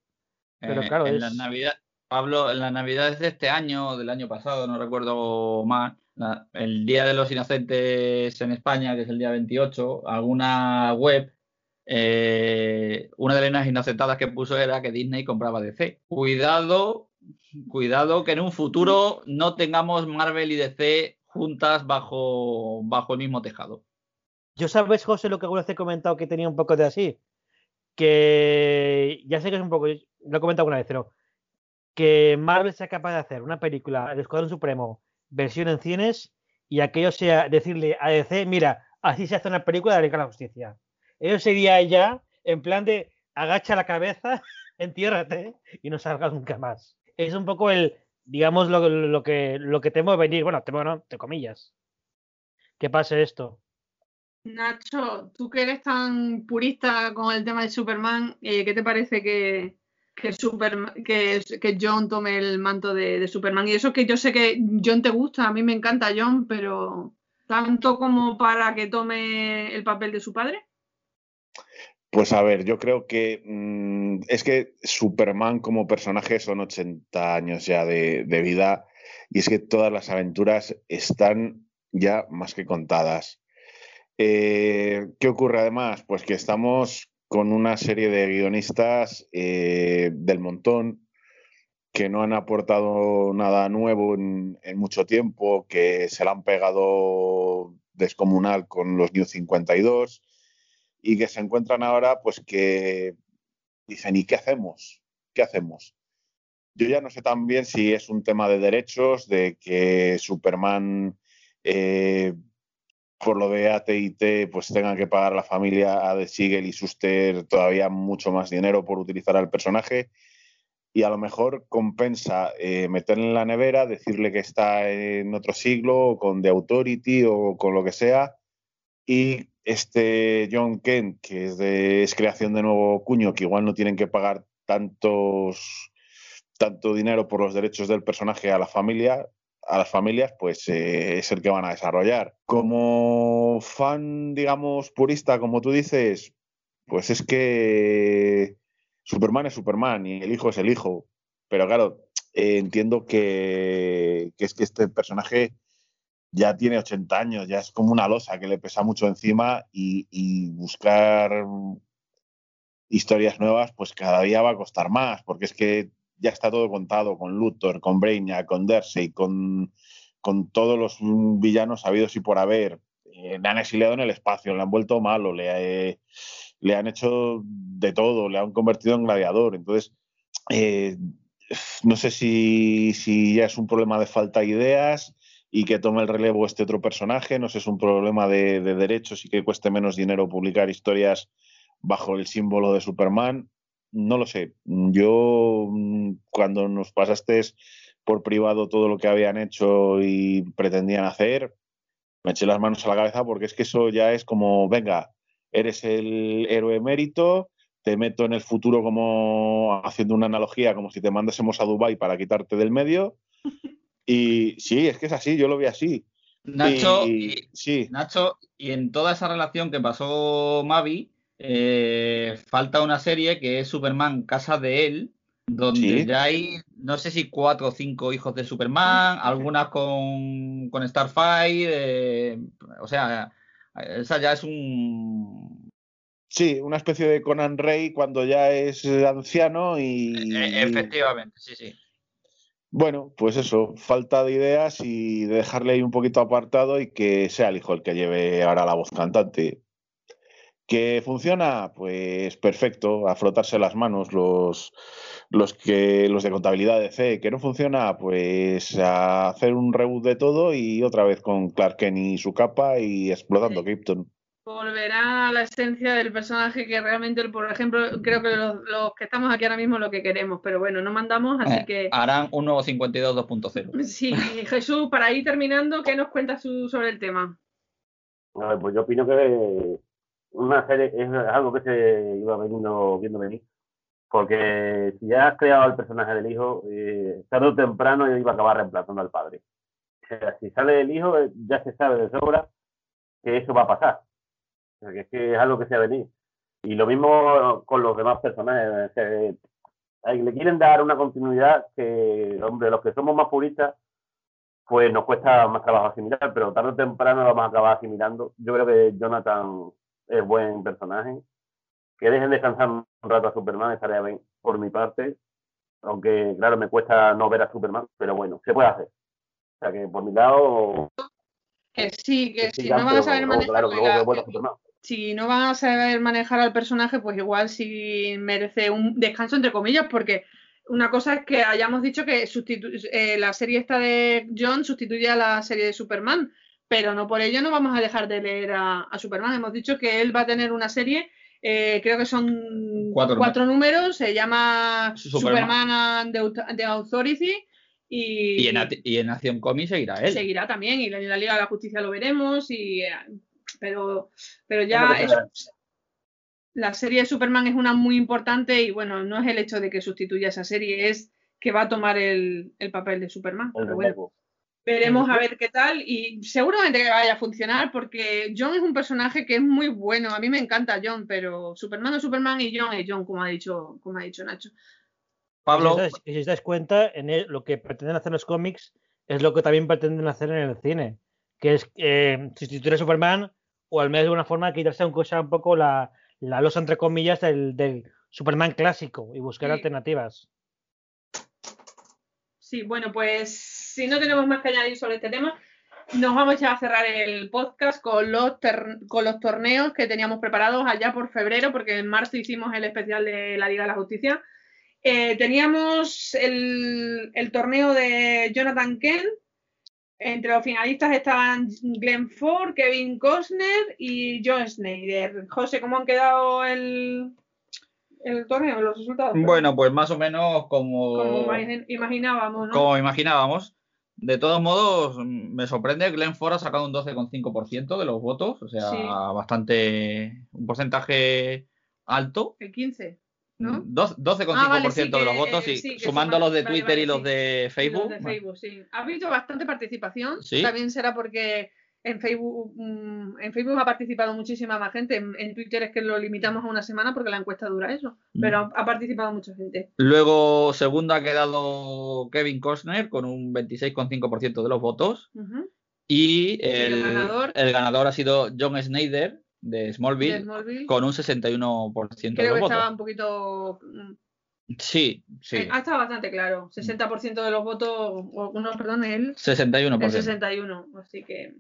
Pero eh, claro, en la Navidad, Pablo, en las Navidades de este año o del año pasado, no recuerdo más, el Día de los Inocentes en España, que es el día 28, alguna web una de las inocentadas que puso era que Disney compraba DC. Cuidado cuidado que en un futuro no tengamos Marvel y DC juntas bajo, bajo el mismo tejado. Yo sabes, José, lo que alguna vez he comentado que tenía un poco de así. Que ya sé que es un poco, lo he comentado alguna vez, pero que Marvel sea capaz de hacer una película, El Escuadrón Supremo, versión en cines, y aquello sea decirle a DC, mira, así se hace una película de la Justicia. Eso sería ya en plan de agacha la cabeza, entiérrate y no salga nunca más es un poco el, digamos, lo, lo que, lo que temo venir, bueno, temo no, te comillas, que pase esto. Nacho, tú que eres tan purista con el tema de Superman, eh, ¿qué te parece que, que, que, que, John tome el manto de, de, Superman? Y eso que yo sé que John te gusta, a mí me encanta John, pero tanto como para que tome el papel de su padre. Pues a ver, yo creo que mm, es que Superman como personaje son 80 años ya de, vida y es que todas las aventuras están ya más que contadas. Eh, ¿Qué ocurre además? Pues que estamos con una serie de guionistas eh, del montón que no han aportado nada nuevo en, en, mucho tiempo, que se la han pegado descomunal con los New 52 y que se encuentran ahora, pues que dicen, ¿y qué hacemos? ¿Qué hacemos? Yo ya no sé también si es un tema de derechos, de que Superman, eh, por lo de AT&T, pues tenga que pagar a la familia a De Siegel y Suster todavía mucho más dinero por utilizar al personaje. y a lo mejor compensa eh, meterle en la nevera, decirle que está en otro siglo, con The Authority o con lo que sea, y este John Kent, que es, de, es creación de nuevo cuño, que igual no tienen que pagar tantos tanto dinero por los derechos del personaje a la familia, a las familias, pues eh, es el que van a desarrollar. Como fan, digamos, purista, como tú dices, pues es que Superman es Superman y el hijo es el hijo. Pero claro, eh, entiendo que, es que este personaje ya tiene 80 años, ya es como una losa que le pesa mucho encima y, buscar historias nuevas, pues cada día va a costar más, porque es que ya está todo contado con Luthor, con Brainiac, con Dersey, con, con todos los villanos habidos y por haber. Eh, le han exiliado en el espacio, le han vuelto malo, le, eh, le han hecho de todo, le han convertido en gladiador. Entonces, eh, no sé si, si, ya es un problema de falta de ideas y que tome el relevo este otro personaje, no sé, es un problema de, de derechos y que cueste menos dinero publicar historias bajo el símbolo de Superman no lo sé. Yo, mm, cuando nos pasaste por privado todo lo que habían hecho y pretendían hacer, me eché las manos a la cabeza porque es que eso ya es como, venga, eres el héroe mérito, te meto en el futuro como haciendo una analogía, como si te mandásemos a Dubai para quitarte del medio. Y sí, es que es así, yo lo vi así. Nacho, sí. Nacho, y en toda esa relación que pasó Mavi, eh, falta una serie que es Superman Casa de él, donde ya hay, no sé si cuatro o cinco hijos de Superman, algunas con, con Starfire, eh, o sea, esa ya es un... Sí, una especie de Conan Rey cuando ya es anciano y... E, efectivamente, sí, sí. Bueno, pues eso, falta de ideas y dejarle ahí un poquito apartado y que sea el hijo el que lleve ahora la voz cantante. ¿Que funciona? Pues perfecto, a frotarse las manos los, los, que, los de contabilidad de C. ¿Que no funciona? Pues a hacer un reboot de todo y otra vez con Clark Kent y su capa y explotando Krypton. Volverá a la esencia del personaje que realmente, por ejemplo, creo que los, que estamos aquí ahora mismo lo que queremos, pero bueno, no mandamos, así eh, que... Harán un nuevo 52 2.0. Sí, Jesús, para ir terminando, ¿qué nos cuentas sobre el tema? pues yo opino que una serie es algo que se iba veniendo, viendo venir. Porque si ya has creado el personaje del hijo, eh, tarde o temprano iba a acabar reemplazando al padre. O sea, si sale el hijo, ya se sabe de sobra que eso va a pasar. O sea, que es que es algo que se ha venido. Y lo mismo con los demás personajes. le quieren dar una continuidad que, hombre, los que somos más puristas, pues nos cuesta más trabajo asimilar, pero tarde o temprano lo vamos a acabar asimilando. Yo creo que Jonathan es buen personaje. Que dejen descansar un rato a Superman, estaría bien por mi parte. Aunque, claro, me cuesta no ver a Superman, pero bueno, se puede hacer. O sea que por mi lado. Que sí, que, si no van a saber manejar. Si no van a saber manejar al personaje, pues igual sí merece un descanso, entre comillas, porque una cosa es que hayamos dicho que eh, la serie esta de John sustituye a la serie de Superman, pero no por ello no vamos a dejar de leer a, Superman. Hemos dicho que él va a tener una serie, eh, creo que son cuatro, números, se llama Superman, the, Authority. Y, en, y en Acción Comics seguirá él. Seguirá también, y en la Liga de la Justicia lo veremos, y, pero, pero ya la serie de Superman es una muy importante y bueno, no es el hecho de que sustituya esa serie, es que va a tomar el, papel de Superman. Veremos a ver qué tal y seguramente que vaya a funcionar porque John es un personaje que es muy bueno. A mí me encanta John, pero Superman es Superman y John es John, como ha dicho, como ha dicho Nacho. Pablo. Si os, dais, cuenta, en lo que pretenden hacer los cómics es lo que también pretenden hacer en el cine, que es eh, sustituir a Superman o al menos de una forma quitarse un, cosa, un poco la, la losa entre comillas del, Superman clásico y buscar alternativas. Sí, bueno, pues si no tenemos más que añadir sobre este tema, nos vamos ya a cerrar el podcast con los, con los torneos que teníamos preparados allá por febrero, porque en marzo hicimos el especial de la Liga de la Justicia. Eh, teníamos el, torneo de Jonathan Kent. Entre los finalistas estaban Glenn Ford, Kevin Costner y John Snyder. José, ¿cómo han quedado el, el torneo, los resultados? Bueno, pues más o menos como, como imaginábamos, ¿no? Como imaginábamos. De todos modos, me sorprende que Glenn Ford ha sacado un 12,5% de los votos, o sea, bastante. un porcentaje alto. El 15. 12,5% ah, de los votos y sumando los de Twitter y los de Facebook. Los de Facebook, sí. Ha habido bastante participación. También será porque en Facebook, mm, en Facebook ha participado muchísima más gente. En, Twitter es que lo limitamos a una semana porque la encuesta dura eso. Pero mm. ha, participado mucha gente. Luego, segunda ha quedado Kevin Costner con un 26,5% de los votos. Y el, ganador, ha sido John Snyder de Smallville, con un 61% de los votos. Creo que estaba un poquito. Mm, sí, sí. Eh, ha estado bastante claro. 60% de los votos, o, no, perdón, él. 61%. El 61, así que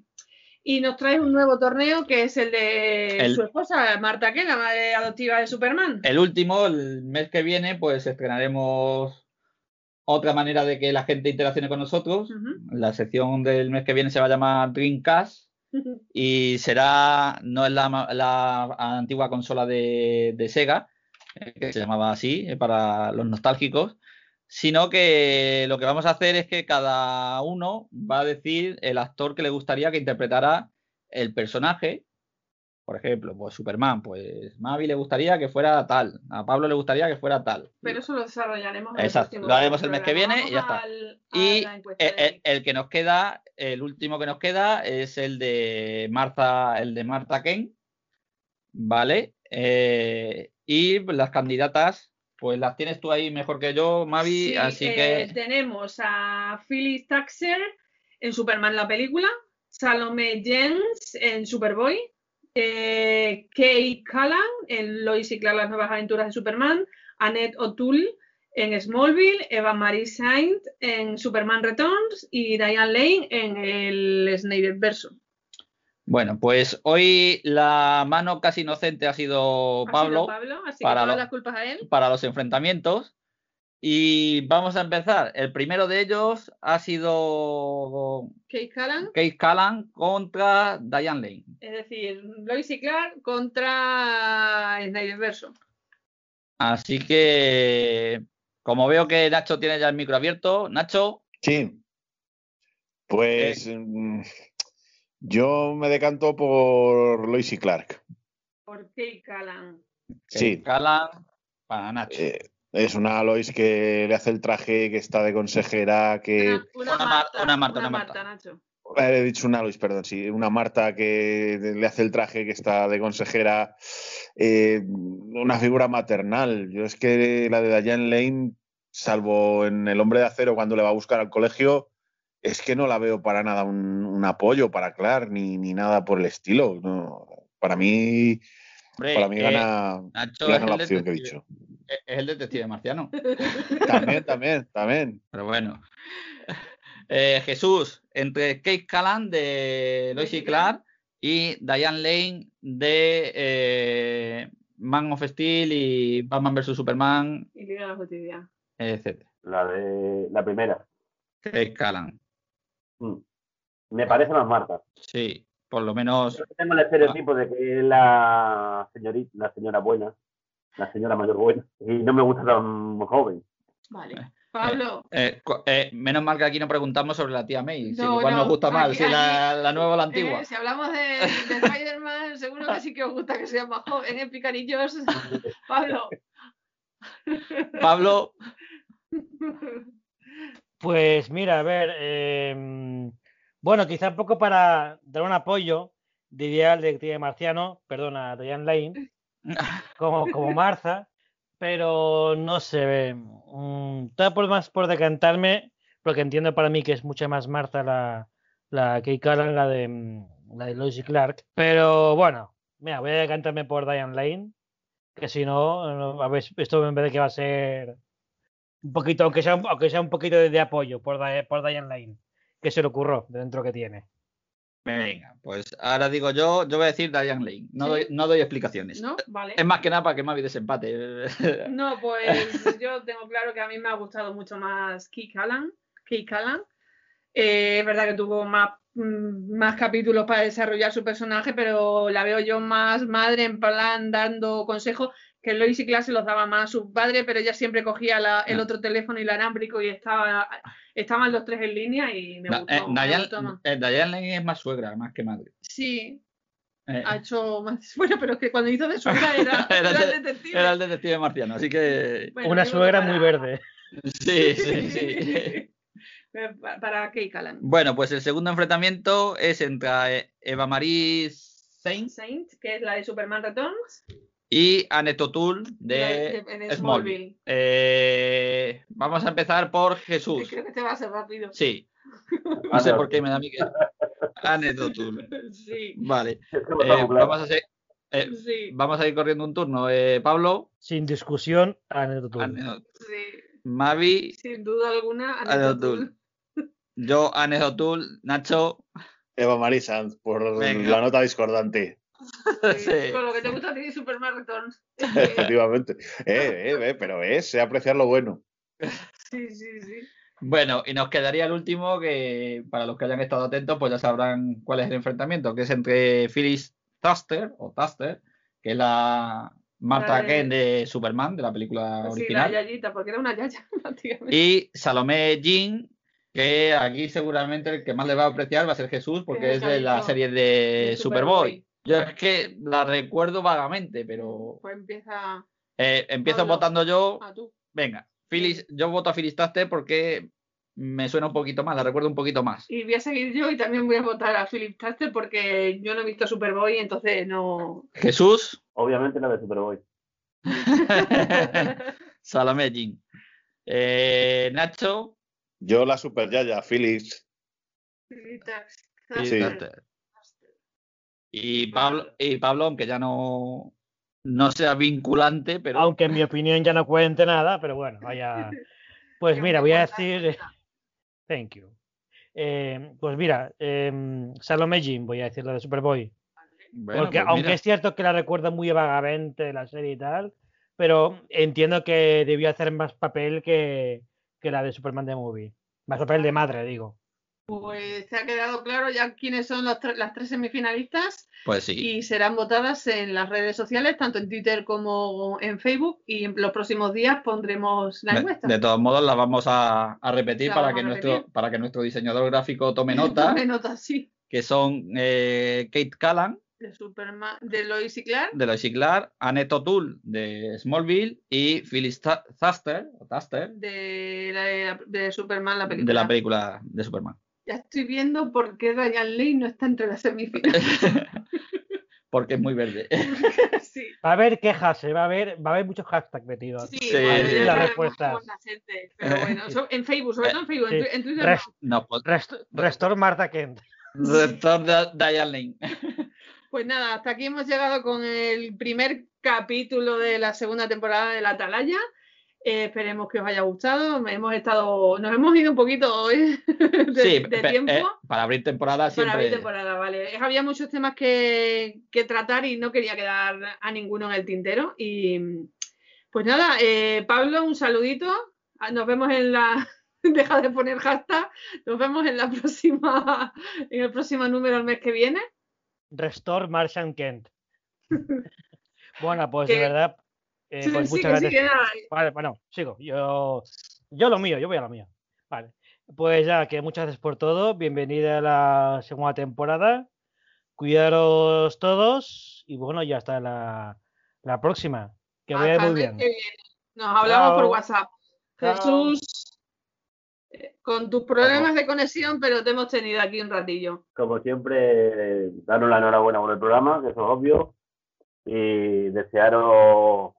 y nos trae un nuevo torneo que es el de su esposa, Marta Ken, la madre adoptiva de Superman. El último, el mes que viene, pues estrenaremos otra manera de que la gente interaccione con nosotros. La sección del mes que viene se va a llamar Dreamcast y será, no es la, antigua consola de, de Sega, eh, que se llamaba así, eh, para los nostálgicos, sino que lo que vamos a hacer es que cada uno va a decir el actor que le gustaría que interpretara el personaje. Por ejemplo, pues Superman, pues Mavi le gustaría que fuera tal, a Pablo le gustaría que fuera tal. Pero eso lo desarrollaremos. Exacto, lo haremos el mes que viene y ya está. y el, que nos queda, el último que nos queda es el de Marta, el de Marta Ken, ¿vale? Eh, y las candidatas pues las tienes tú ahí mejor que yo, Mavi, así que... Eh, tenemos a Phyllis Taxer en Superman la película, Salome Jens en Superboy, eh, Kate Callan en Lois y Clark las nuevas aventuras de Superman, Annette O'Toole en Smallville, Eva Marie Saint en Superman Returns y Diane Lane en el Snyder Verso. Bueno, pues hoy la mano casi inocente ha sido Pablo, para, para los enfrentamientos. Y vamos a empezar. El primero de ellos ha sido Kate Callan, Kate Callan contra Diane Lane. Es decir, Lois y Clark contra Snyder Verso. Así que, como veo que Nacho tiene ya el micro abierto, Nacho. Sí. Pues. Eh, mm, yo me decanto por Lois y Clark. ¿Por qué Callan? Sí. Callan para Nacho. Eh, es una Lois que le hace el traje, que está de consejera, que... Una, Marta, una Marta, una Marta, Nacho. He dicho una Lois, perdón, sí. Una Marta que le hace el traje, que está de consejera. Eh, una figura maternal. Yo es que la de Diane Lane, salvo en El Hombre de Acero cuando le va a buscar al colegio, es que no la veo para nada un, apoyo para Clark ni, ni, nada por el estilo. No, para mí, para mí gana, la opción que he dicho. Es el detective marciano. también, también, también. Pero bueno. Eh, Jesús, entre Kate Callan de Lois y Clark y Diane Lane de eh, Man of Steel y Batman vs Superman. Y Liga de la Justicia. Etc. La de la primera. Kate Callan. Mm. Me parece más Marta. Sí, por lo menos. Yo tengo el estereotipo de que es la señorita, la señora buena, la señora mayor buena, y no me gusta tan joven. Vale. Eh, Pablo. Eh, eh, menos mal que aquí no preguntamos sobre la tía May, si igual nos gusta más, si la, nueva o la antigua. si hablamos de, Spider-Man, seguro que sí que os gusta que sea más joven, en Picanillos. Pablo. Pablo. Pues mira, a ver, em, bueno, quizá un poco para dar un apoyo, diría al detective marciano, perdona, Diane Lane, como, como Martha, pero no sé, um, todo por más por decantarme, porque entiendo para mí que es mucha más Martha la, la Kate Callan, la de, mm, la de Lois y Clark, pero bueno, mira, voy a decantarme por Diane Lane, que si no, a ver, esto vez de que va a ser un poquito, aunque sea, aunque sea un poquito de, apoyo por, por Diane Lane, que se le ocurrió dentro que tiene. Venga, pues ahora digo yo, yo voy a decir Diane Lane, no, doy, no doy explicaciones. ¿No? Vale. Es más que nada para que Mavi desempate. No, pues yo tengo claro que a mí me ha gustado mucho más Key Callan. Key Callan. Eh, es verdad que tuvo más, mm, más capítulos para desarrollar su personaje, pero la veo yo más madre en plan dando consejos que Lois y Class se los daba más a su padre, pero ella siempre cogía el ah. otro teléfono inalámbrico y estaba estaban los tres en línea y me gustó. Eh, Diane, es más suegra, más que madre. Sí. Eh. Ha hecho más. Bueno, pero es que cuando hizo de suegra era, era, el detective. Era el detective marciano, así que. Una suegra muy verde. Sí, sí, sí. para Kate Callan. Bueno, pues el segundo enfrentamiento es entre Eva Marie Saint, Saint que es la de Superman Returns, y Annette O'Toole de, Smallville. Eh, vamos a empezar por Jesús. Creo que te va a ser rápido. Sí. No sé por qué me da a mí que. Annette O'Toole. Sí. Vale. Eh, vamos, a hacer, eh, sí. vamos a ir corriendo un turno. Pablo. Sin discusión, O'Toole. Sí. Mavi. Sin duda alguna, Annette O'Toole. Yo, Annette O'Toole. Nacho. Eva Marisant, por la nota discordante. Con lo que te gusta a ti Superman Returns. Efectivamente. Eh, eh, eh, pero es, sé apreciar lo bueno. Sí, sí, sí. Bueno, y nos quedaría el último, que para los que hayan estado atentos, pues ya sabrán cuál es el enfrentamiento, que es entre Phyllis Thuster, o Thuster, que es la Marta Ken de Superman, de la película original. Sí, la yayita, porque era una yaya, Y Salomé Jean, que aquí seguramente el que más le va a apreciar va a ser Jesús, porque es de la serie de, Superboy. Yo es que la recuerdo vagamente, pero. Pues empieza. Eh, empiezo votando yo. Ah, tú. Venga, Phyllis, yo voto a Phyllis porque me suena un poquito más, la recuerdo un poquito más. Y voy a seguir yo y también voy a votar a Philip Taster porque yo no he visto Superboy, entonces no. Jesús. Obviamente la de Superboy. Salomé Jean. Eh, Nacho. Yo la Super Yaya, Phyllis. Philip Taster. Y Pablo, y Pablo, aunque ya no, no sea vinculante, pero. Aunque en mi opinión ya no cuente nada, pero bueno, vaya. Pues mira, voy a decir. Thank you. Eh, pues mira, eh, Salome Jim, voy a decir la de Superboy. Porque pues aunque es cierto que la recuerda muy vagamente la serie y tal, pero entiendo que debió hacer más papel que, que la de Superman de Movie. Más papel de madre, digo. Pues se ha quedado claro ya quiénes son las tres semifinalistas. Pues sí. Y serán votadas en las redes sociales, tanto en Twitter como en Facebook. Y en los próximos días pondremos la encuesta. De, todos modos, las vamos a, repetir, para, que nuestro, para que nuestro diseñador gráfico tome nota. tome nota, sí. Que son eh, Kate Callan. De, Superman, de Lois y Clark. De Lois y Clark. Annette O'Toole de Smallville. Y Phyllis Thuster, de, de Superman, la película. De la película de Superman. Ya estoy viendo por qué Ryan Lee no está entre las semifinales. Porque es muy verde. sí. Va a haber quejas, ¿eh? va a haber, va a haber muchos hashtags metidos. Sí, sí, las respuestas. Pero bueno, en Facebook, sobre todo en Facebook, en, Twitter. no. Pues, Restor Marta Kent. Restor Diane Lane. Pues nada, hasta aquí hemos llegado con el primer capítulo de la segunda temporada de La Atalaya. Eh, esperemos que os haya gustado. Hemos estado, nos hemos ido un poquito de, tiempo. Eh, para abrir temporada siempre. Para abrir temporada, vale. Había muchos temas que, tratar y no quería quedar a ninguno en el tintero. Y pues nada, eh, Pablo, un saludito. Ah, nos vemos en la. Deja de poner hashtag. Nos vemos en la próxima, en el próximo número el mes que viene. Restore Martian Kent. bueno, pues de verdad, eh, pues muchas gracias. Vale, bueno, sigo. Yo, yo lo mío, yo voy a lo mío. Vale. Pues ya, que muchas gracias por todo. Bienvenida a la segunda temporada. Cuidaros todos y bueno, ya hasta la, la próxima. Que vaya muy bien. Nos hablamos por WhatsApp. Jesús, con tus problemas de conexión, pero te hemos tenido aquí un ratillo. Como siempre, daros la enhorabuena por el programa, que eso es obvio, y desearos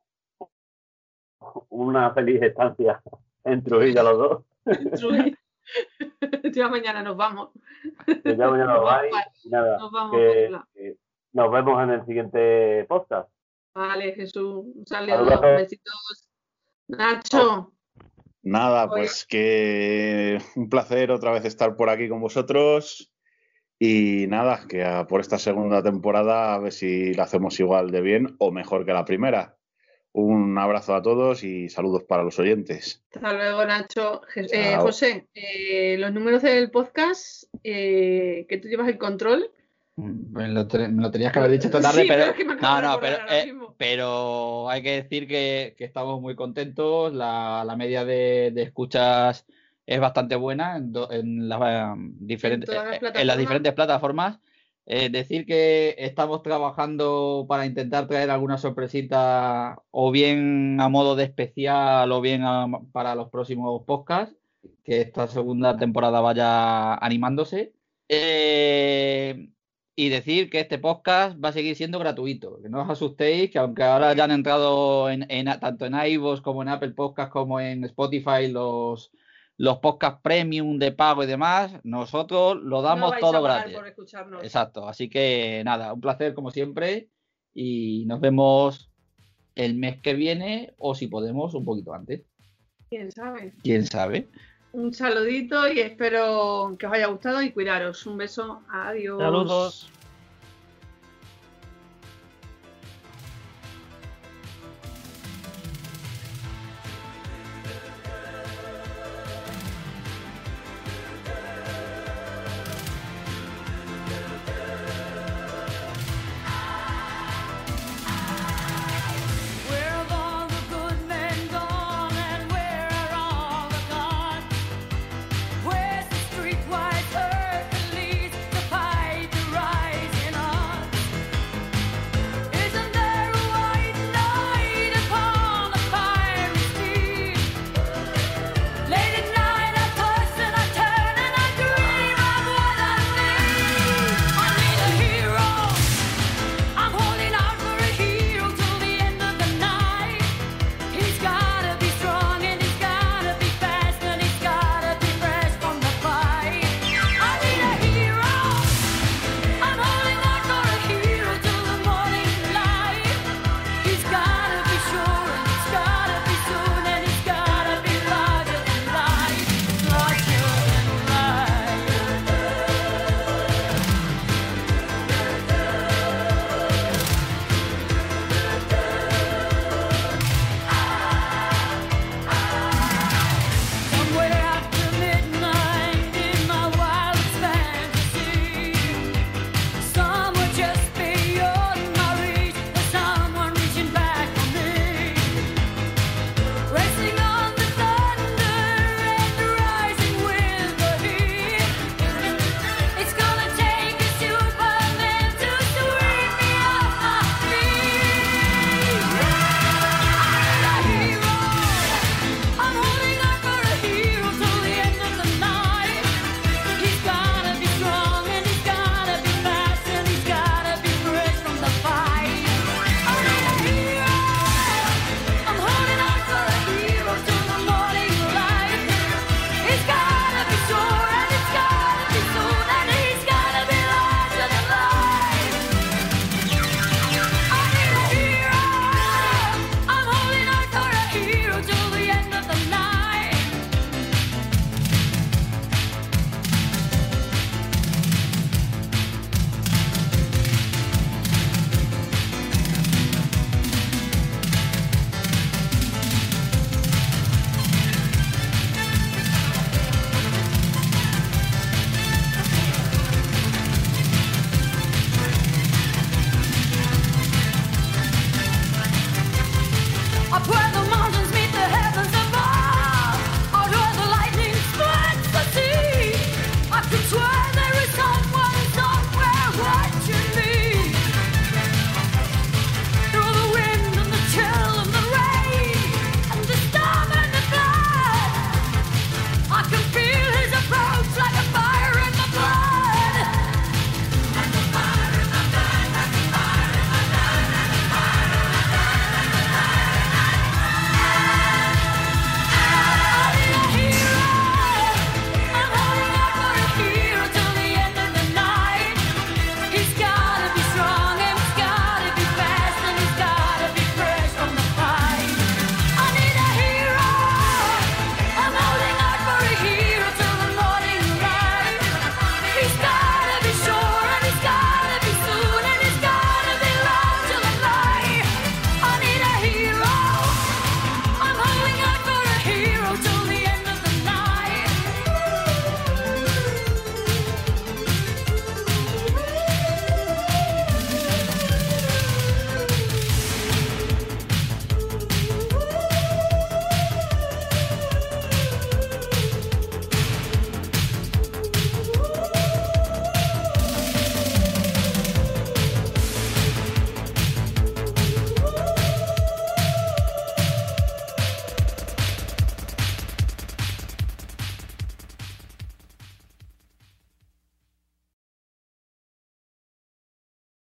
una feliz estancia en Trujillo los dos. ya mañana nos vamos. Ya mañana nos vais. Nada, nos, vamos, nos vemos en el siguiente podcast. Vale, Jesús. Un saludo, besitos. Nacho. Nada, pues que un placer otra vez estar por aquí con vosotros. Y nada, que por esta segunda temporada a ver si la hacemos igual de bien o mejor que la primera. Un abrazo a todos y saludos para los oyentes. Hasta luego, Nacho. Eh, José, eh, los números del podcast, eh, que tú llevas el control, Mm, me lo, tenías que haber dicho esta tarde, pero, no, no, eh, pero, hay que decir que, estamos muy contentos. La, media de, escuchas es bastante buena en, las, diferentes, en las diferentes plataformas. Es decir que estamos trabajando para intentar traer alguna sorpresita o bien a modo de especial o bien para los próximos podcasts, que esta segunda temporada vaya animándose. Eh, y decir que este podcast va a seguir siendo gratuito, que no os asustéis, que aunque ahora ya han entrado en, tanto en iVoox como en Apple Podcast como en Spotify los, los podcasts premium de pago y demás, nosotros lo damos todo gratis. Exacto, así que nada, un placer como siempre y nos vemos el mes que viene o si podemos un poquito antes. ¿Quién sabe? ¿Quién sabe? Un saludito y espero que os haya gustado y cuidaros. Un beso. Adiós. Saludos.